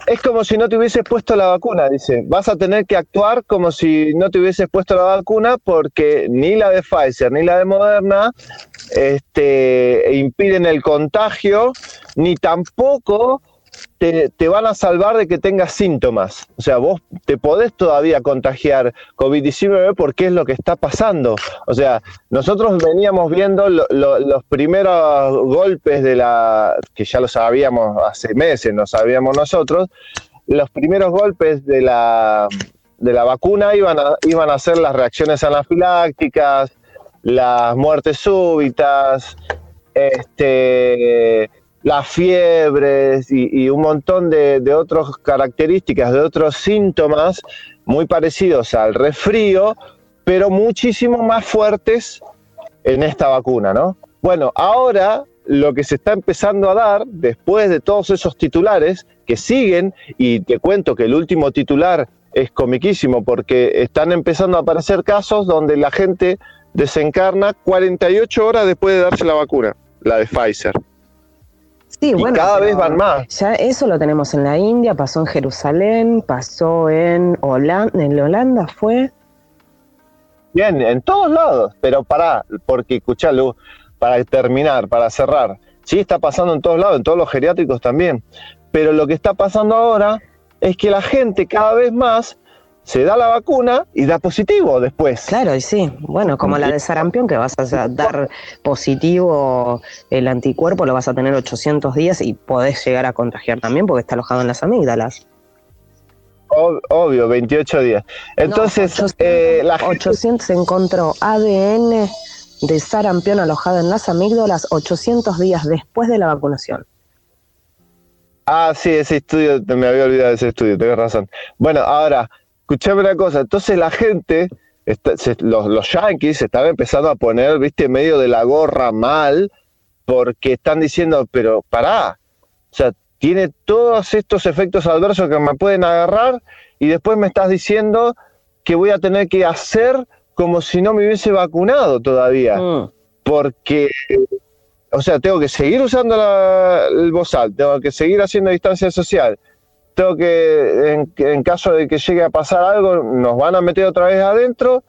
es como si no te hubieses puesto la vacuna, dice, vas a tener que actuar como si no te hubieses puesto la vacuna porque ni la de Pfizer ni la de Moderna este, impiden el contagio, ni tampoco te, van a salvar de que tengas síntomas. O sea, vos te podés todavía contagiar COVID-19 porque es lo que está pasando. O sea, nosotros veníamos viendo los primeros golpes de la, que ya lo sabíamos hace meses, no sabíamos nosotros, los primeros golpes de la, de la vacuna iban a, iban a ser las reacciones anafilácticas, las muertes súbitas, este las fiebres y, un montón de, otras características, de otros síntomas muy parecidos al resfrío, pero muchísimo más fuertes en esta vacuna, ¿no? Bueno, ahora lo que se está empezando a dar, después de todos esos titulares que siguen, y te cuento que el último titular es comiquísimo porque están empezando a aparecer casos donde la gente desencarna 48 horas después de darse la vacuna, la de Pfizer. Sí, bueno, cada vez van más. Ya eso lo tenemos en la India, pasó en Jerusalén, pasó en Holanda, en Holanda fue. Bien, en todos lados, pero pará, porque escuchalo, para terminar, para cerrar, sí está pasando en todos lados, en todos los geriátricos también, pero lo que está pasando ahora es que la gente cada vez más se da la vacuna y da positivo después. Claro, y sí. Bueno, como la de sarampión, que vas a dar positivo el anticuerpo, lo vas a tener 800 días y podés llegar a contagiar también porque está alojado en las amígdalas. Obvio, 28 días. Entonces, 800, eh, la 800 se encontró ADN de sarampión alojado en las amígdalas 800 días después de la vacunación. Ah, sí, ese estudio, me había olvidado de ese estudio, tenés razón. Bueno, ahora, escuchame una cosa, entonces la gente, los, los yankees están empezando a poner, viste, medio de la gorra mal, porque están diciendo, pero pará, o sea, tiene todos estos efectos adversos que me pueden agarrar y después me estás diciendo que voy a tener que hacer como si no me hubiese vacunado todavía. Mm. Porque, o sea, tengo que seguir usando el bozal, tengo que seguir haciendo distancia social, que, en, caso de que llegue a pasar algo, nos van a meter otra vez adentro.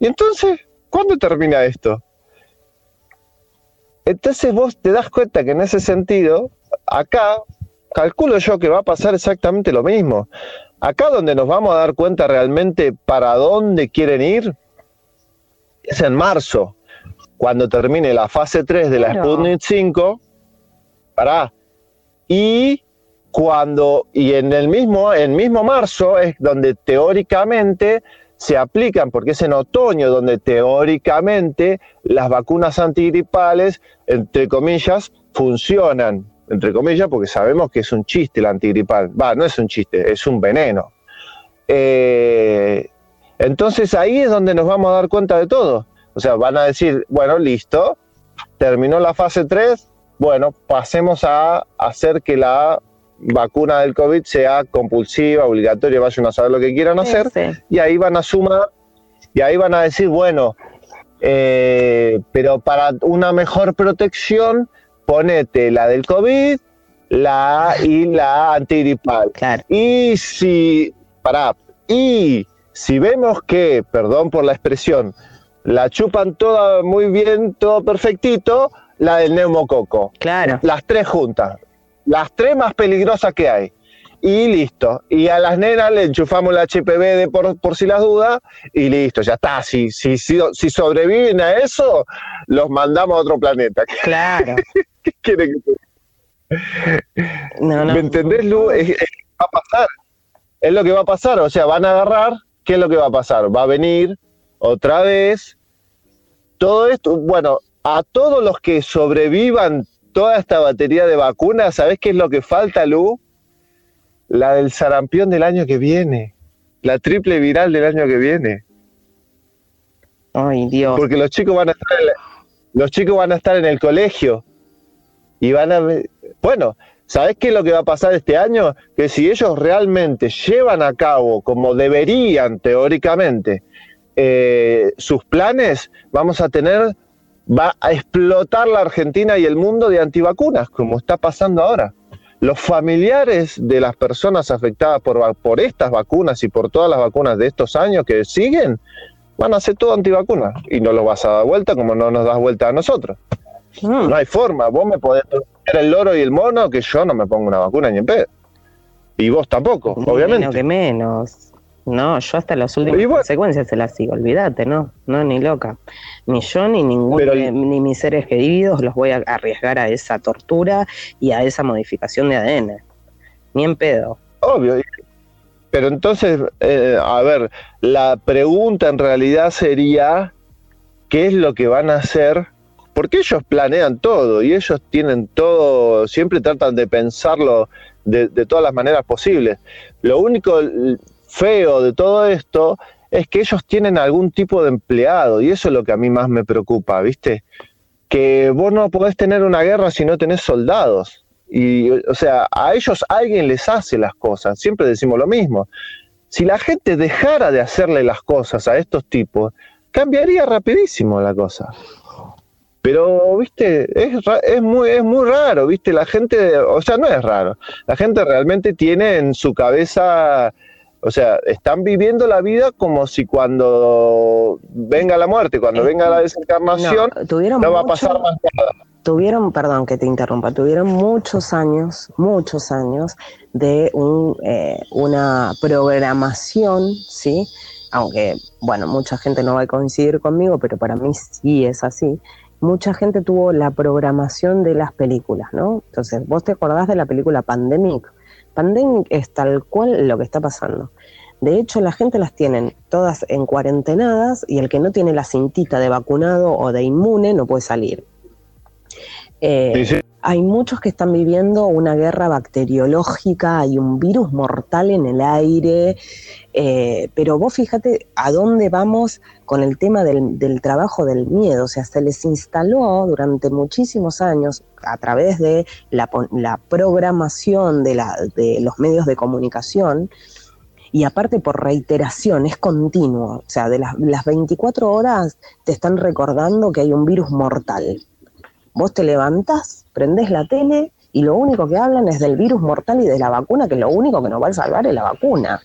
Y entonces, ¿cuándo termina esto? Entonces vos te das cuenta que en ese sentido, acá, calculo yo que va a pasar exactamente lo mismo. Acá donde nos vamos a dar cuenta realmente para dónde quieren ir, es en marzo, cuando termine la fase 3 de la Sputnik 5, para, y cuando, y en el mismo, en mismo marzo es donde teóricamente se aplican, porque es en otoño donde teóricamente las vacunas antigripales, entre comillas, funcionan, entre comillas, porque sabemos que es un chiste el antigripal. Va, no es un chiste, es un veneno. Eh, entonces ahí es donde nos vamos a dar cuenta de todo. O sea, van a decir, bueno, listo, terminó la fase 3, bueno, pasemos a hacer que la vacuna del COVID sea compulsiva, obligatoria, vayan a saber lo que quieran hacer, y ahí van a sumar, y ahí van a decir, bueno, eh, pero para una mejor protección, ponete la del COVID la y la antigripal. Y si, para, y si vemos que, perdón por la expresión, la chupan toda muy bien, todo perfectito, la del neumococo. Claro. Las tres juntas las tres más peligrosas que hay. Y listo. Y a las nenas le enchufamos la HPV de por, si las dudas y listo, ya está. Si, si, si, sobreviven a eso, los mandamos a otro planeta. Claro. ¿Qué quiere que ¿Me entendés, Lu? Es, va a pasar. Es lo que va a pasar. O sea, van a agarrar. ¿Qué es lo que va a pasar? Va a venir otra vez. Todo esto, bueno, a todos los que sobrevivan toda esta batería de vacunas, ¿sabes qué es lo que falta, Lu? La del sarampión del año que viene, la triple viral del año que viene. Ay, Dios. Porque los chicos van a estar en, los chicos van a estar en el colegio y van a bueno, ¿sabes qué es lo que va a pasar este año? Que si ellos realmente llevan a cabo como deberían teóricamente eh, sus planes, vamos a tener va a explotar la Argentina y el mundo de antivacunas, como está pasando ahora. Los familiares de las personas afectadas por, por estas vacunas y por todas las vacunas de estos años que siguen, van a ser todo antivacunas y no lo vas a dar vuelta como no nos das vuelta a nosotros. Mm. No hay forma, vos me podés poner el loro y el mono que yo no me pongo una vacuna ni en pedo. Y vos tampoco, obviamente. Menos que menos. No, yo hasta las últimas consecuencias se las sigo, olvídate, no, no, ni loca. Ni yo ni ningún, ni mis seres queridos los voy a arriesgar a esa tortura y a esa modificación de ADN. Ni en pedo. Obvio. Pero entonces, eh, a ver, la pregunta en realidad sería, ¿qué es lo que van a hacer? Porque ellos planean todo y ellos tienen todo, siempre tratan de pensarlo de, de todas las maneras posibles. Lo único feo de todo esto es que ellos tienen algún tipo de empleado y eso es lo que a mí más me preocupa, ¿viste? Que vos no podés tener una guerra si no tenés soldados. Y, o sea, a ellos alguien les hace las cosas, siempre decimos lo mismo. Si la gente dejara de hacerle las cosas a estos tipos, cambiaría rapidísimo la cosa. Pero, viste, es, es, muy, es muy raro, viste, la gente, o sea, no es raro, la gente realmente tiene en su cabeza, o sea, están viviendo la vida como si cuando venga la muerte, cuando venga la desencarnación, no, va a pasar más nada. Tuvieron, perdón que te interrumpa, tuvieron muchos años, muchos años de un, eh, una programación, ¿sí? Aunque, bueno, mucha gente no va a coincidir conmigo, pero para mí sí es así, mucha gente tuvo la programación de las películas, ¿no? Entonces, vos te acordás de la película Pandemic. Pandemic es tal cual lo que está pasando. De hecho, la gente las tienen todas en cuarentenadas y el que no tiene la cintita de vacunado o de inmune no puede salir. Eh, hay muchos que están viviendo una guerra bacteriológica, hay un virus mortal en el aire, eh, pero vos fíjate a dónde vamos con el tema del, trabajo del miedo, o sea, se les instaló durante muchísimos años a través de la, programación de, de los medios de comunicación, y aparte por reiteración, es continuo. O sea, de las, las, 24 horas te están recordando que hay un virus mortal. Vos te levantás, prendés la tele y lo único que hablan es del virus mortal y de la vacuna, que lo único que nos va a salvar es la vacuna.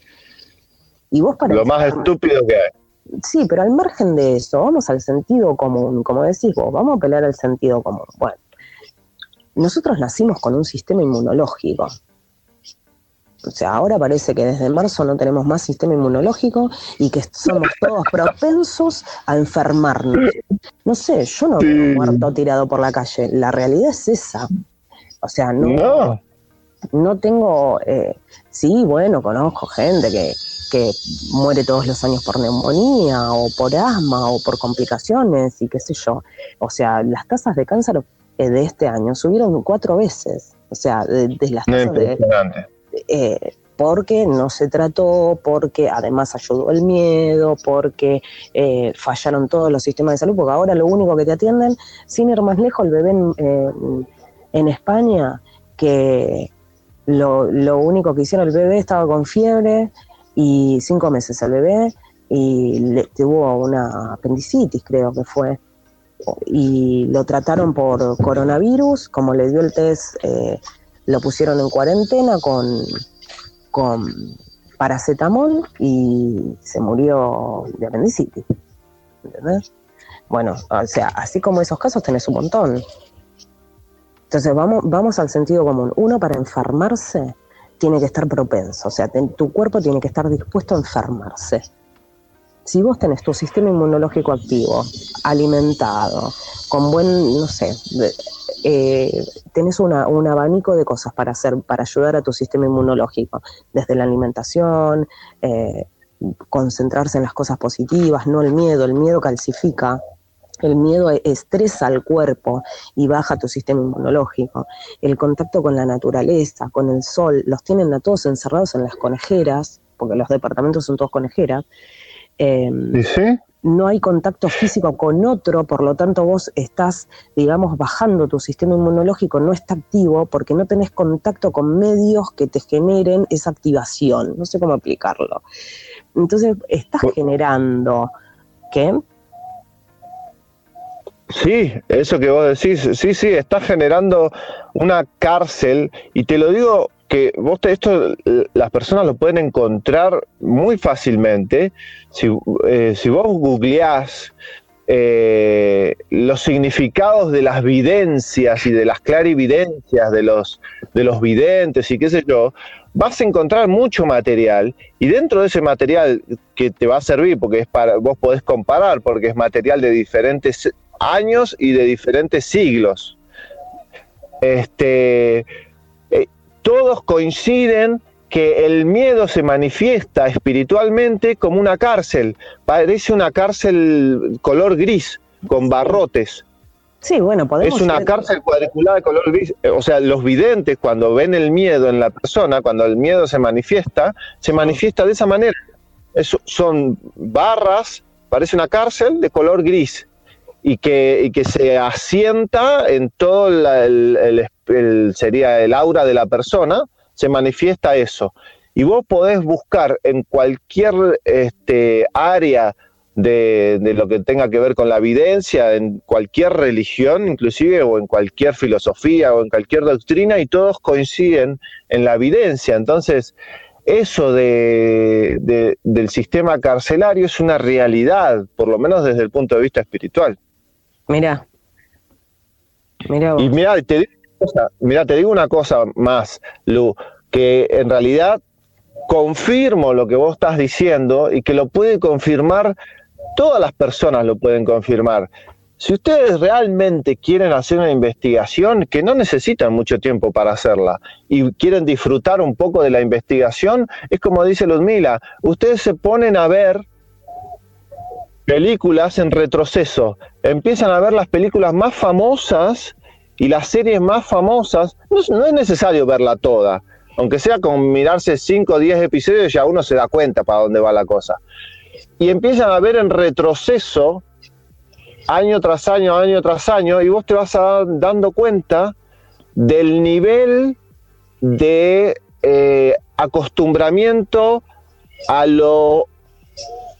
Y vos para Lo más estúpido que hay. Sí, pero al margen de eso, vamos al sentido común, como decís vos, vamos a pelear el sentido común. Bueno, nosotros nacimos con un sistema inmunológico. O sea, ahora parece que desde marzo no tenemos más sistema inmunológico y que somos todos propensos a enfermarnos. No sé, yo no veo muerto tirado por la calle. La realidad es esa. O sea, no. No, tengo. Eh, sí, bueno, conozco gente que, que muere todos los años por neumonía o por asma o por complicaciones y qué sé yo. O sea, las tasas de cáncer eh, de este año subieron cuatro veces. O sea, de, las tasas de eh, porque no se trató, porque además ayudó el miedo, porque eh, fallaron todos los sistemas de salud, porque ahora lo único que te atienden, sin ir más lejos, el bebé en, eh, España, que lo, único que hicieron, el bebé estaba con fiebre y cinco meses el bebé y le, tuvo una apendicitis, creo que fue, y lo trataron por coronavirus, como le dio el test lo pusieron en cuarentena con, con paracetamol y se murió de apendicitis. ¿Entendés? Bueno, o sea, así como esos casos tenés un montón. Entonces vamos, vamos al sentido común. Uno para enfermarse tiene que estar propenso, o sea, tu cuerpo tiene que estar dispuesto a enfermarse. Si vos tenés tu sistema inmunológico activo, alimentado, con buen, no sé, eh, tenés un abanico de cosas para hacer, para ayudar a tu sistema inmunológico, desde la alimentación, eh, concentrarse en las cosas positivas, no el miedo, el miedo calcifica, el miedo estresa al cuerpo y baja tu sistema inmunológico. El contacto con la naturaleza, con el sol, los tienen a todos encerrados en las conejeras, porque los departamentos son todos conejeras. Eh, sí? no hay contacto físico con otro, por lo tanto vos estás, digamos, bajando tu sistema inmunológico, no está activo porque no tenés contacto con medios que te generen esa activación. No sé cómo explicarlo. Entonces, estás generando, ¿qué? Sí, eso que vos decís, sí, sí, estás generando una cárcel y te lo digo que vos esto las personas lo pueden encontrar muy fácilmente si, eh, si vos googleás eh, los significados de las videncias y de las clarividencias de los, de los videntes y qué sé yo, vas a encontrar mucho material y dentro de ese material que te va a servir, porque es para, vos podés comparar, porque es material de diferentes años y de diferentes siglos. Este, todos coinciden que el miedo se manifiesta espiritualmente como una cárcel, parece una cárcel color gris, con barrotes. Sí, bueno, podemos... Es una cárcel cuadriculada de color gris, o sea, los videntes cuando ven el miedo en la persona, cuando el miedo se manifiesta, se manifiesta de esa manera. son barras, parece una cárcel de color gris y que, y que se asienta en todo el, sería el aura de la persona, se manifiesta eso. Y vos podés buscar en cualquier este, área de, de, lo que tenga que ver con la evidencia, en cualquier religión inclusive, o en cualquier filosofía, o en cualquier doctrina, y todos coinciden en la evidencia. Entonces, eso de, del sistema carcelario es una realidad, por lo menos desde el punto de vista espiritual. Mira. Mira Y mira, te, mira, te digo una cosa más, Lu, que en realidad confirmo lo que vos estás diciendo y que lo puede confirmar, todas las personas lo pueden confirmar. Si ustedes realmente quieren hacer una investigación, que no necesitan mucho tiempo para hacerla, y quieren disfrutar un poco de la investigación, es como dice Ludmila, ustedes se ponen a ver películas en retroceso, empiezan a ver las películas más famosas y las series más famosas, no, es necesario verla toda, aunque sea con mirarse 5 o 10 episodios ya uno se da cuenta para dónde va la cosa. Y empiezan a ver en retroceso año tras año, año tras año, y vos te vas dando cuenta del nivel de eh, acostumbramiento a lo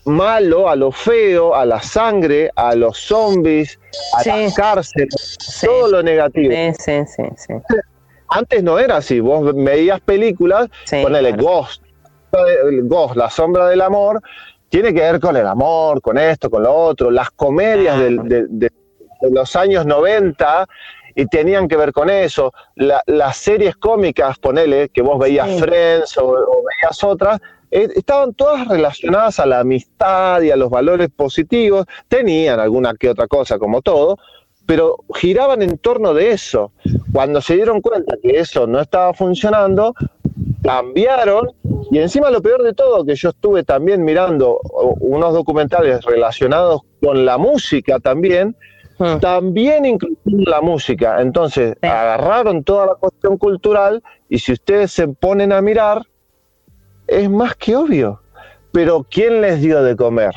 malo, a lo feo, a la sangre, a los zombies, a las cárceles, todo lo negativo. Sí, sí, sí, Antes no era así, vos veías películas, ponele Ghost, Ghost, La sombra del amor, tiene que ver con el amor, con esto, con lo otro, las comedias de, los años 90 y tenían que ver con eso, las series cómicas, ponele, que vos veías Friends o, veías otras, eh, estaban todas relacionadas a la amistad y a los valores positivos, tenían alguna que otra cosa como todo, pero giraban en torno de eso. Cuando se dieron cuenta que eso no estaba funcionando, cambiaron y encima lo peor de todo, que yo estuve también mirando unos documentales relacionados con la música también, hmm. también incluyeron la música. Entonces agarraron toda la cuestión cultural y si ustedes se ponen a mirar, es más que obvio. Pero ¿quién les dio de comer?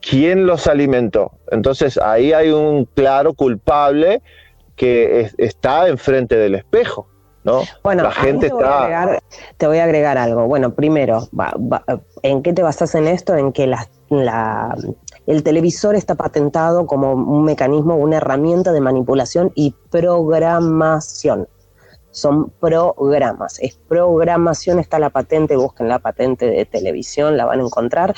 ¿Quién los alimentó? Entonces ahí hay un claro culpable que está enfrente del espejo. Bueno, la gente te voy, está... agregar, te voy a agregar algo. Bueno, primero, ¿en qué te basas en esto? En que la, el televisor está patentado como un mecanismo, una herramienta de manipulación y programación son programas. Es programación, está la patente, busquen la patente de televisión, la van a encontrar.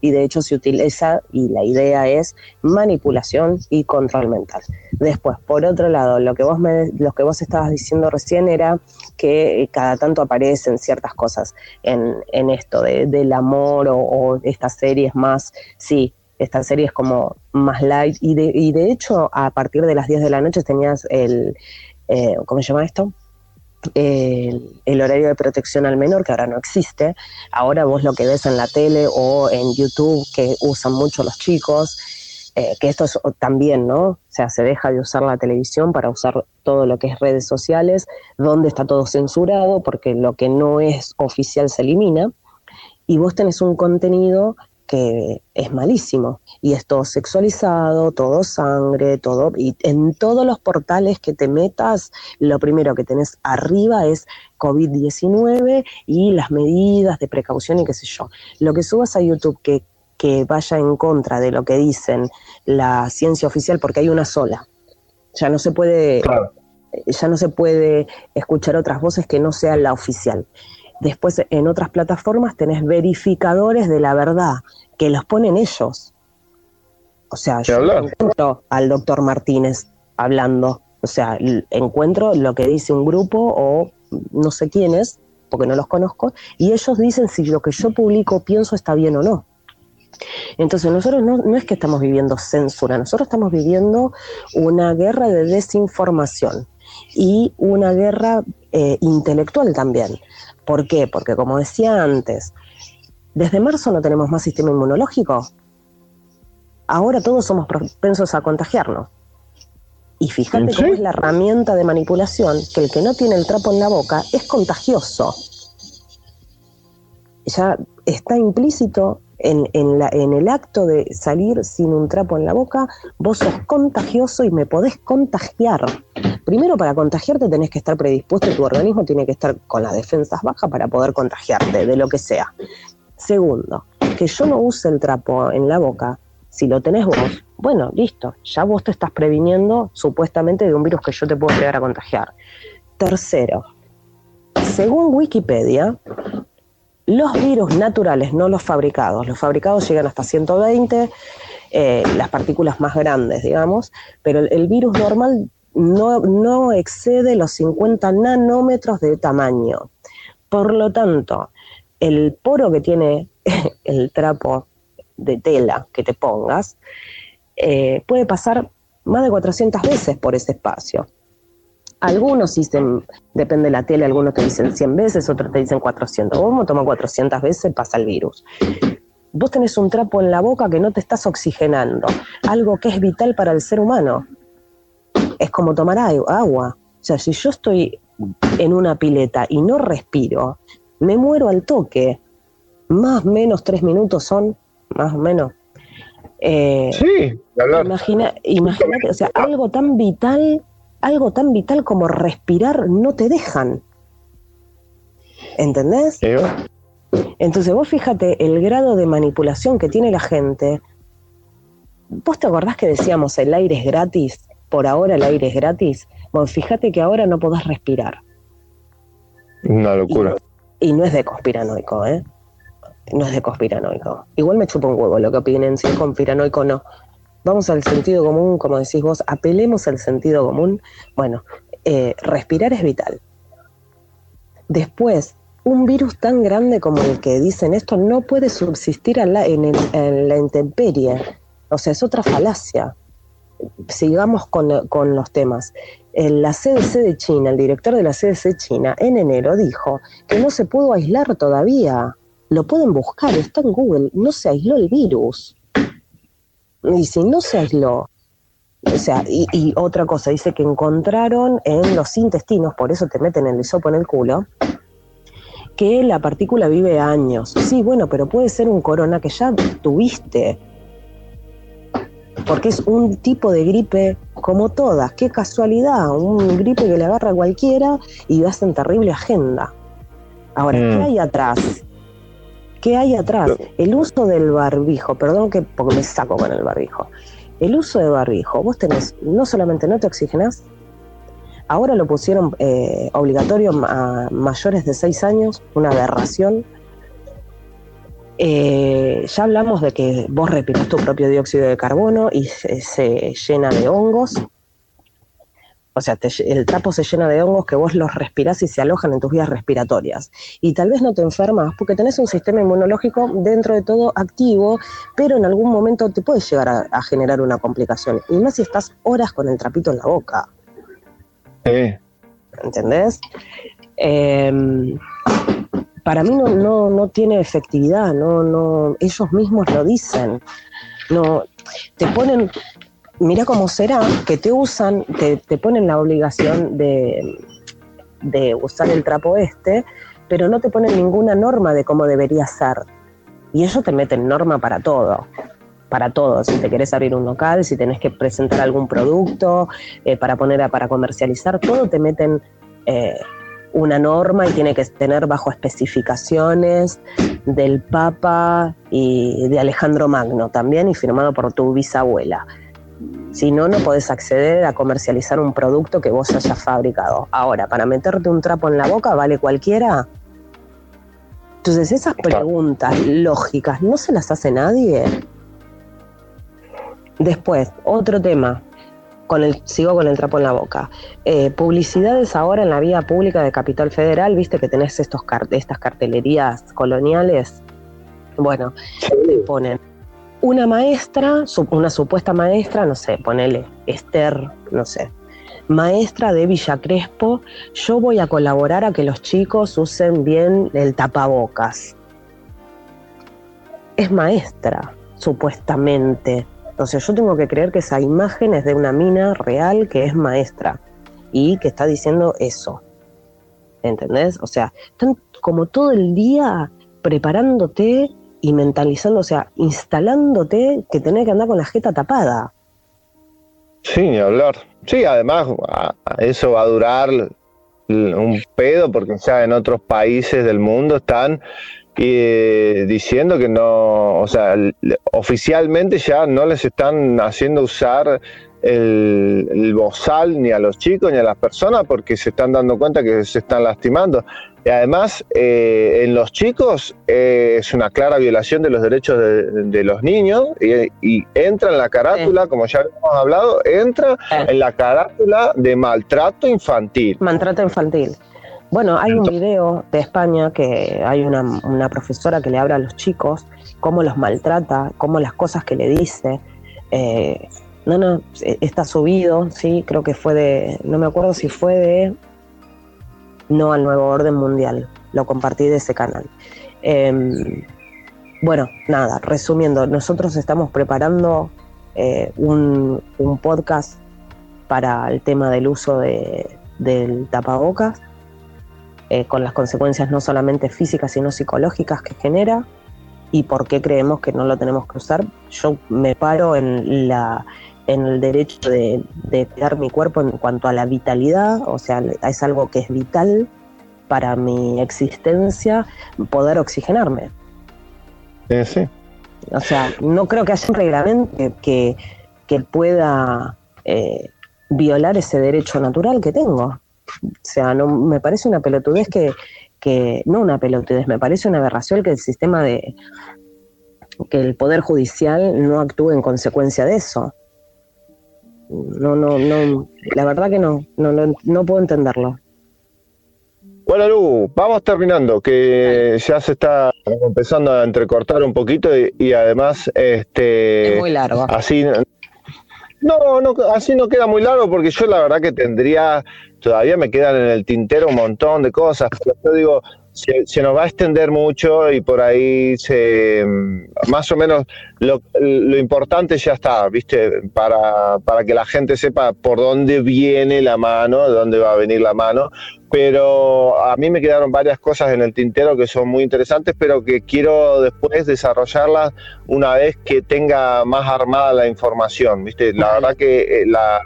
Y de hecho se utiliza, y la idea es manipulación y control mental. Después, por otro lado, lo que vos, me, lo que vos estabas diciendo recién era que cada tanto aparecen ciertas cosas en, en esto de, del amor o, o estas series más, sí, estas series como más light y de, y de hecho a partir de las 10 de la noche tenías el, eh, ¿cómo se llama esto? El, horario de protección al menor, que ahora no existe. Ahora vos lo que ves en la tele o en YouTube, que usan mucho los chicos, eh, que esto es también, ¿no? O sea, se deja de usar la televisión para usar todo lo que es redes sociales, donde está todo censurado, porque lo que no es oficial se elimina. Y vos tenés un contenido que es malísimo y es todo sexualizado, todo sangre, todo y en todos los portales que te metas, lo primero que tenés arriba es COVID-19 y las medidas de precaución y qué sé yo. Lo que subas a YouTube que, que vaya en contra de lo que dicen la ciencia oficial porque hay una sola. Ya no se puede ya no se puede escuchar otras voces que no sean la oficial. Después en otras plataformas tenés verificadores de la verdad, que los ponen ellos. O sea, yo encuentro al doctor Martínez hablando. O sea, encuentro lo que dice un grupo o no sé quién es, porque no los conozco, y ellos dicen si lo que yo publico pienso está bien o no. Entonces nosotros no, es que estamos viviendo censura, nosotros estamos viviendo una guerra de desinformación y una guerra eh, intelectual también. ¿Por qué? Porque como decía antes, desde marzo no tenemos más sistema inmunológico. Ahora todos somos propensos a contagiarnos. Y fíjate cómo es la herramienta de manipulación que el que no tiene el trapo en la boca es contagioso. Ya está implícito en, el acto de salir sin un trapo en la boca, vos sos contagioso y me podés contagiar. Primero, para contagiarte tenés que estar predispuesto, tu organismo tiene que estar con las defensas bajas para poder contagiarte de lo que sea. Segundo, que yo no use el trapo en la boca, si lo tenés vos, bueno, listo, ya vos te estás previniendo supuestamente de un virus que yo te puedo llegar a contagiar. Tercero, según Wikipedia, los virus naturales, no los fabricados, los fabricados llegan hasta 120, eh, las partículas más grandes, digamos, pero el, virus normal no, no excede los 50 nanómetros de tamaño. Por lo tanto, el poro que tiene el trapo de tela que te pongas eh, puede pasar más de 400 veces por ese espacio. Algunos dicen, depende de la tele, algunos te dicen 100 veces, otros te dicen 400. Vos toma 400 veces, pasa el virus. Vos tenés un trapo en la boca que no te estás oxigenando, algo que es vital para el ser humano. Es como tomar agua. O sea, si yo estoy en una pileta y no respiro, me muero al toque. Más o menos tres minutos son, más o menos. Eh, sí, imagina, imagínate, o sea, algo tan vital algo tan vital como respirar no te dejan. ¿Entendés? Entonces vos fíjate el grado de manipulación que tiene la gente. ¿Vos te acordás que decíamos el aire es gratis? Por ahora el aire es gratis. Bueno, fíjate que ahora no podés respirar. Una locura. Y, no es de conspiranoico, ¿eh? No es de conspiranoico. Igual me chupa un huevo lo que opinen, si es conspiranoico o no vamos al sentido común, como decís vos, apelemos al sentido común. Bueno, eh, respirar es vital. Después, un virus tan grande como el que dicen esto no puede subsistir en la, intemperie. O sea, es otra falacia. Sigamos con, con los temas. La CDC de China, el director de la CDC China, en enero dijo que no se pudo aislar todavía. Lo pueden buscar, está en Google, no se aisló el virus. Y si no se aisló, o sea, y, otra cosa, dice que encontraron en los intestinos, por eso te meten el hisopo en el culo, que la partícula vive años. Sí, bueno, pero puede ser un corona que ya tuviste. Porque es un tipo de gripe como todas. Qué casualidad, un gripe que le agarra a cualquiera y vas en terrible agenda. Ahora, ¿qué mm. hay atrás? ¿Qué hay atrás? El uso del barbijo, perdón que porque me saco con el barbijo. El uso de barbijo, vos tenés, no solamente no te oxigenás, ahora lo pusieron eh, obligatorio a mayores de 6 años, una aberración. Eh, ya hablamos de que vos respirás tu propio dióxido de carbono y se llena de hongos o sea, el tapo se llena de hongos que vos los respirás y se alojan en tus vías respiratorias. Y tal vez no te enfermas porque tenés un sistema inmunológico dentro de todo activo, pero en algún momento te puede llegar a, generar una complicación. Y más si estás horas con el trapito en la boca. Sí. ¿Entendés? Em, para mí no, no, tiene efectividad, no, no, ellos mismos lo dicen. No, te ponen, mira cómo será que te usan, te, te ponen la obligación de, de usar el trapo este, pero no te ponen ninguna norma de cómo debería ser. Y ellos te meten norma para todo, para todo. Si te querés abrir un local, si tenés que presentar algún producto eh, para poner a, para comercializar, todo te meten eh, una norma y tiene que tener bajo especificaciones del Papa y de Alejandro Magno también y firmado por tu bisabuela. Si no, no podés acceder a comercializar un producto que vos hayas fabricado. Ahora, para meterte un trapo en la boca, ¿vale cualquiera? Entonces, esas preguntas lógicas no se las hace nadie. Después, otro tema. Con el, sigo con el trapo en la boca. Eh, publicidades ahora en la vía pública de Capital Federal, viste que tenés estos estas cartelerías coloniales. Bueno, te ponen una maestra, una supuesta maestra, no sé, ponele Esther, no sé, maestra de Villa Crespo, yo voy a colaborar a que los chicos usen bien el tapabocas. Es maestra, supuestamente. Entonces yo tengo que creer que esa imagen es de una mina real que es maestra y que está diciendo eso. ¿Entendés? O sea, están como todo el día preparándote y mentalizando, o sea, instalándote que tenés que andar con la jeta tapada. Sí, ni hablar. Sí, además, eso va a durar un pedo porque ya en otros países del mundo están eh, diciendo que no, o sea, oficialmente ya no les están haciendo usar el, el, bozal ni a los chicos ni a las personas porque se están dando cuenta que se están lastimando. Y además, eh, en los chicos eh, es una clara violación de los derechos de, los niños y, entra en la carátula, como ya hemos hablado, entra en la carátula de maltrato infantil. Maltrato infantil. Bueno, hay un video de España que hay una, profesora que le habla a los chicos cómo los maltrata, cómo las cosas que le dice. Eh, no, no, está subido, sí, creo que fue de, no me acuerdo si fue de no al nuevo orden mundial. Lo compartí de ese canal. Em, bueno, nada, resumiendo, nosotros estamos preparando eh, un, podcast para el tema del uso de, del tapabocas, eh, con las consecuencias no solamente físicas, sino psicológicas que genera y por qué creemos que no lo tenemos que usar. Yo me paro en la en el derecho de, cuidar mi cuerpo en cuanto a la vitalidad, o sea, es algo que es vital para mi existencia poder oxigenarme. Eh, sí. O sea, no creo que haya un reglamento que, pueda eh, violar ese derecho natural que tengo. O sea, no me parece una pelotudez que, que, no una pelotudez, me parece una aberración que el sistema de, que el Poder Judicial no actúe en consecuencia de eso no, no, no, la verdad que no, no, no, puedo entenderlo. Bueno, Lu, vamos terminando, que ya se está empezando a entrecortar un poquito y, además, este, es muy largo. Así, no, no, así no queda muy largo porque yo la verdad que tendría, todavía me quedan en el tintero un montón de cosas, pero yo digo, se, nos va a extender mucho y por ahí se, más o menos lo, importante ya está, ¿viste? Para, para, que la gente sepa por dónde viene la mano, de dónde va a venir la mano. Pero a mí me quedaron varias cosas en el tintero que son muy interesantes, pero que quiero después desarrollarlas una vez que tenga más armada la información, ¿viste? La verdad que eh, la,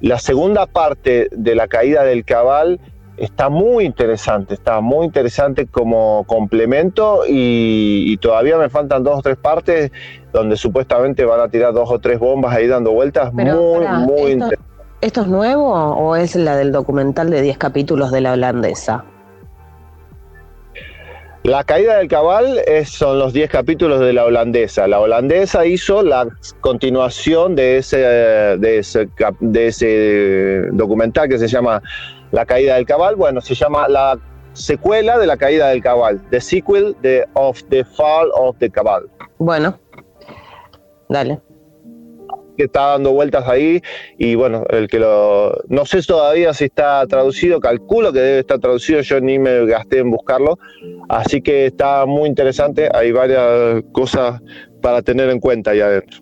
la segunda parte de la caída del cabal está muy interesante, está muy interesante como complemento y, todavía me faltan dos o tres partes donde supuestamente van a tirar dos o tres bombas ahí dando vueltas. muy, muy interesante. ¿Esto es nuevo o es la del documental de 10 capítulos de la holandesa? La caída del cabal es, son los 10 capítulos de la holandesa. La holandesa hizo la continuación de ese, de ese, de ese documental que se llama la caída del cabal, bueno, se llama la secuela de la caída del cabal, the sequel de, of the fall of the cabal. Bueno, dale. Que está dando vueltas ahí y bueno, el que lo. No sé todavía si está traducido, calculo que debe estar traducido, yo ni me gasté en buscarlo, así que está muy interesante, hay varias cosas para tener en cuenta ahí adentro.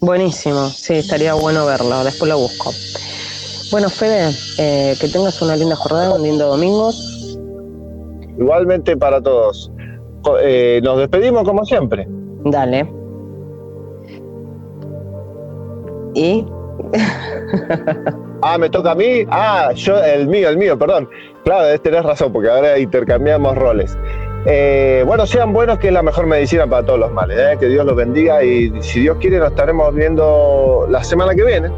Buenísimo, sí, estaría bueno verlo, después lo busco. Bueno, Fede, eh, que tengas una linda jornada, un lindo domingo. Igualmente para todos. Eh, nos despedimos como siempre. Dale. ¿Y? ah, me toca a mí. Ah, yo, el mío, el mío, perdón. Claro, tenés razón, porque ahora intercambiamos roles. Eh, bueno, sean buenos, que es la mejor medicina para todos los males. Que Dios los bendiga y si Dios quiere, nos estaremos viendo la semana que viene.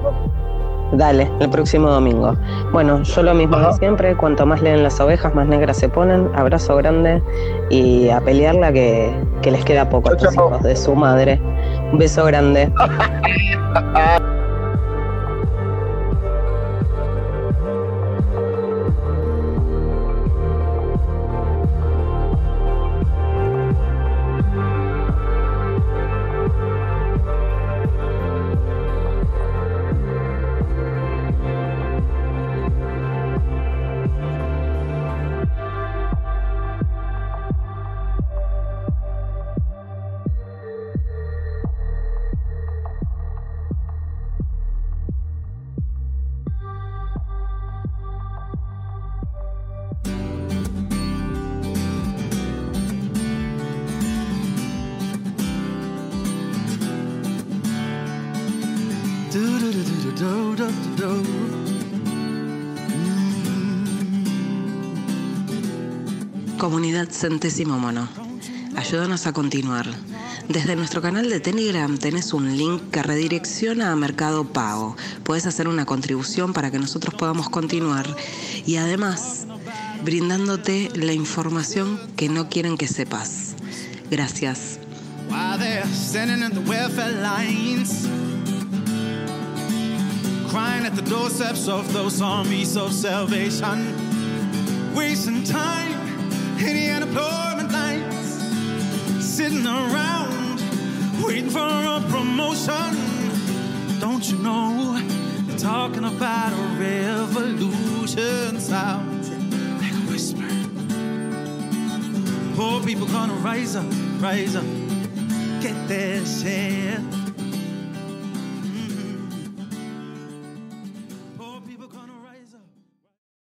Dale, el próximo domingo. Bueno, yo lo mismo de siempre, cuanto más leen las ovejas, más negras se ponen. Abrazo grande y a pelearla que, que les queda poco a los hijos de su madre. Un beso grande. Centésimo Mono. Ayúdanos a continuar. Desde nuestro canal de Telegram tenés un link que redirecciona a Mercado Pago. Puedes hacer una contribución para que nosotros podamos continuar y además brindándote la información que no quieren que sepas. Gracias. Crying at the doorsteps of those armies of salvation, wasting time the unemployment lines, sitting around waiting for a promotion. Don't you know? They're talking about a revolution sounds like a whisper. Poor people gonna rise up, rise up, get their share.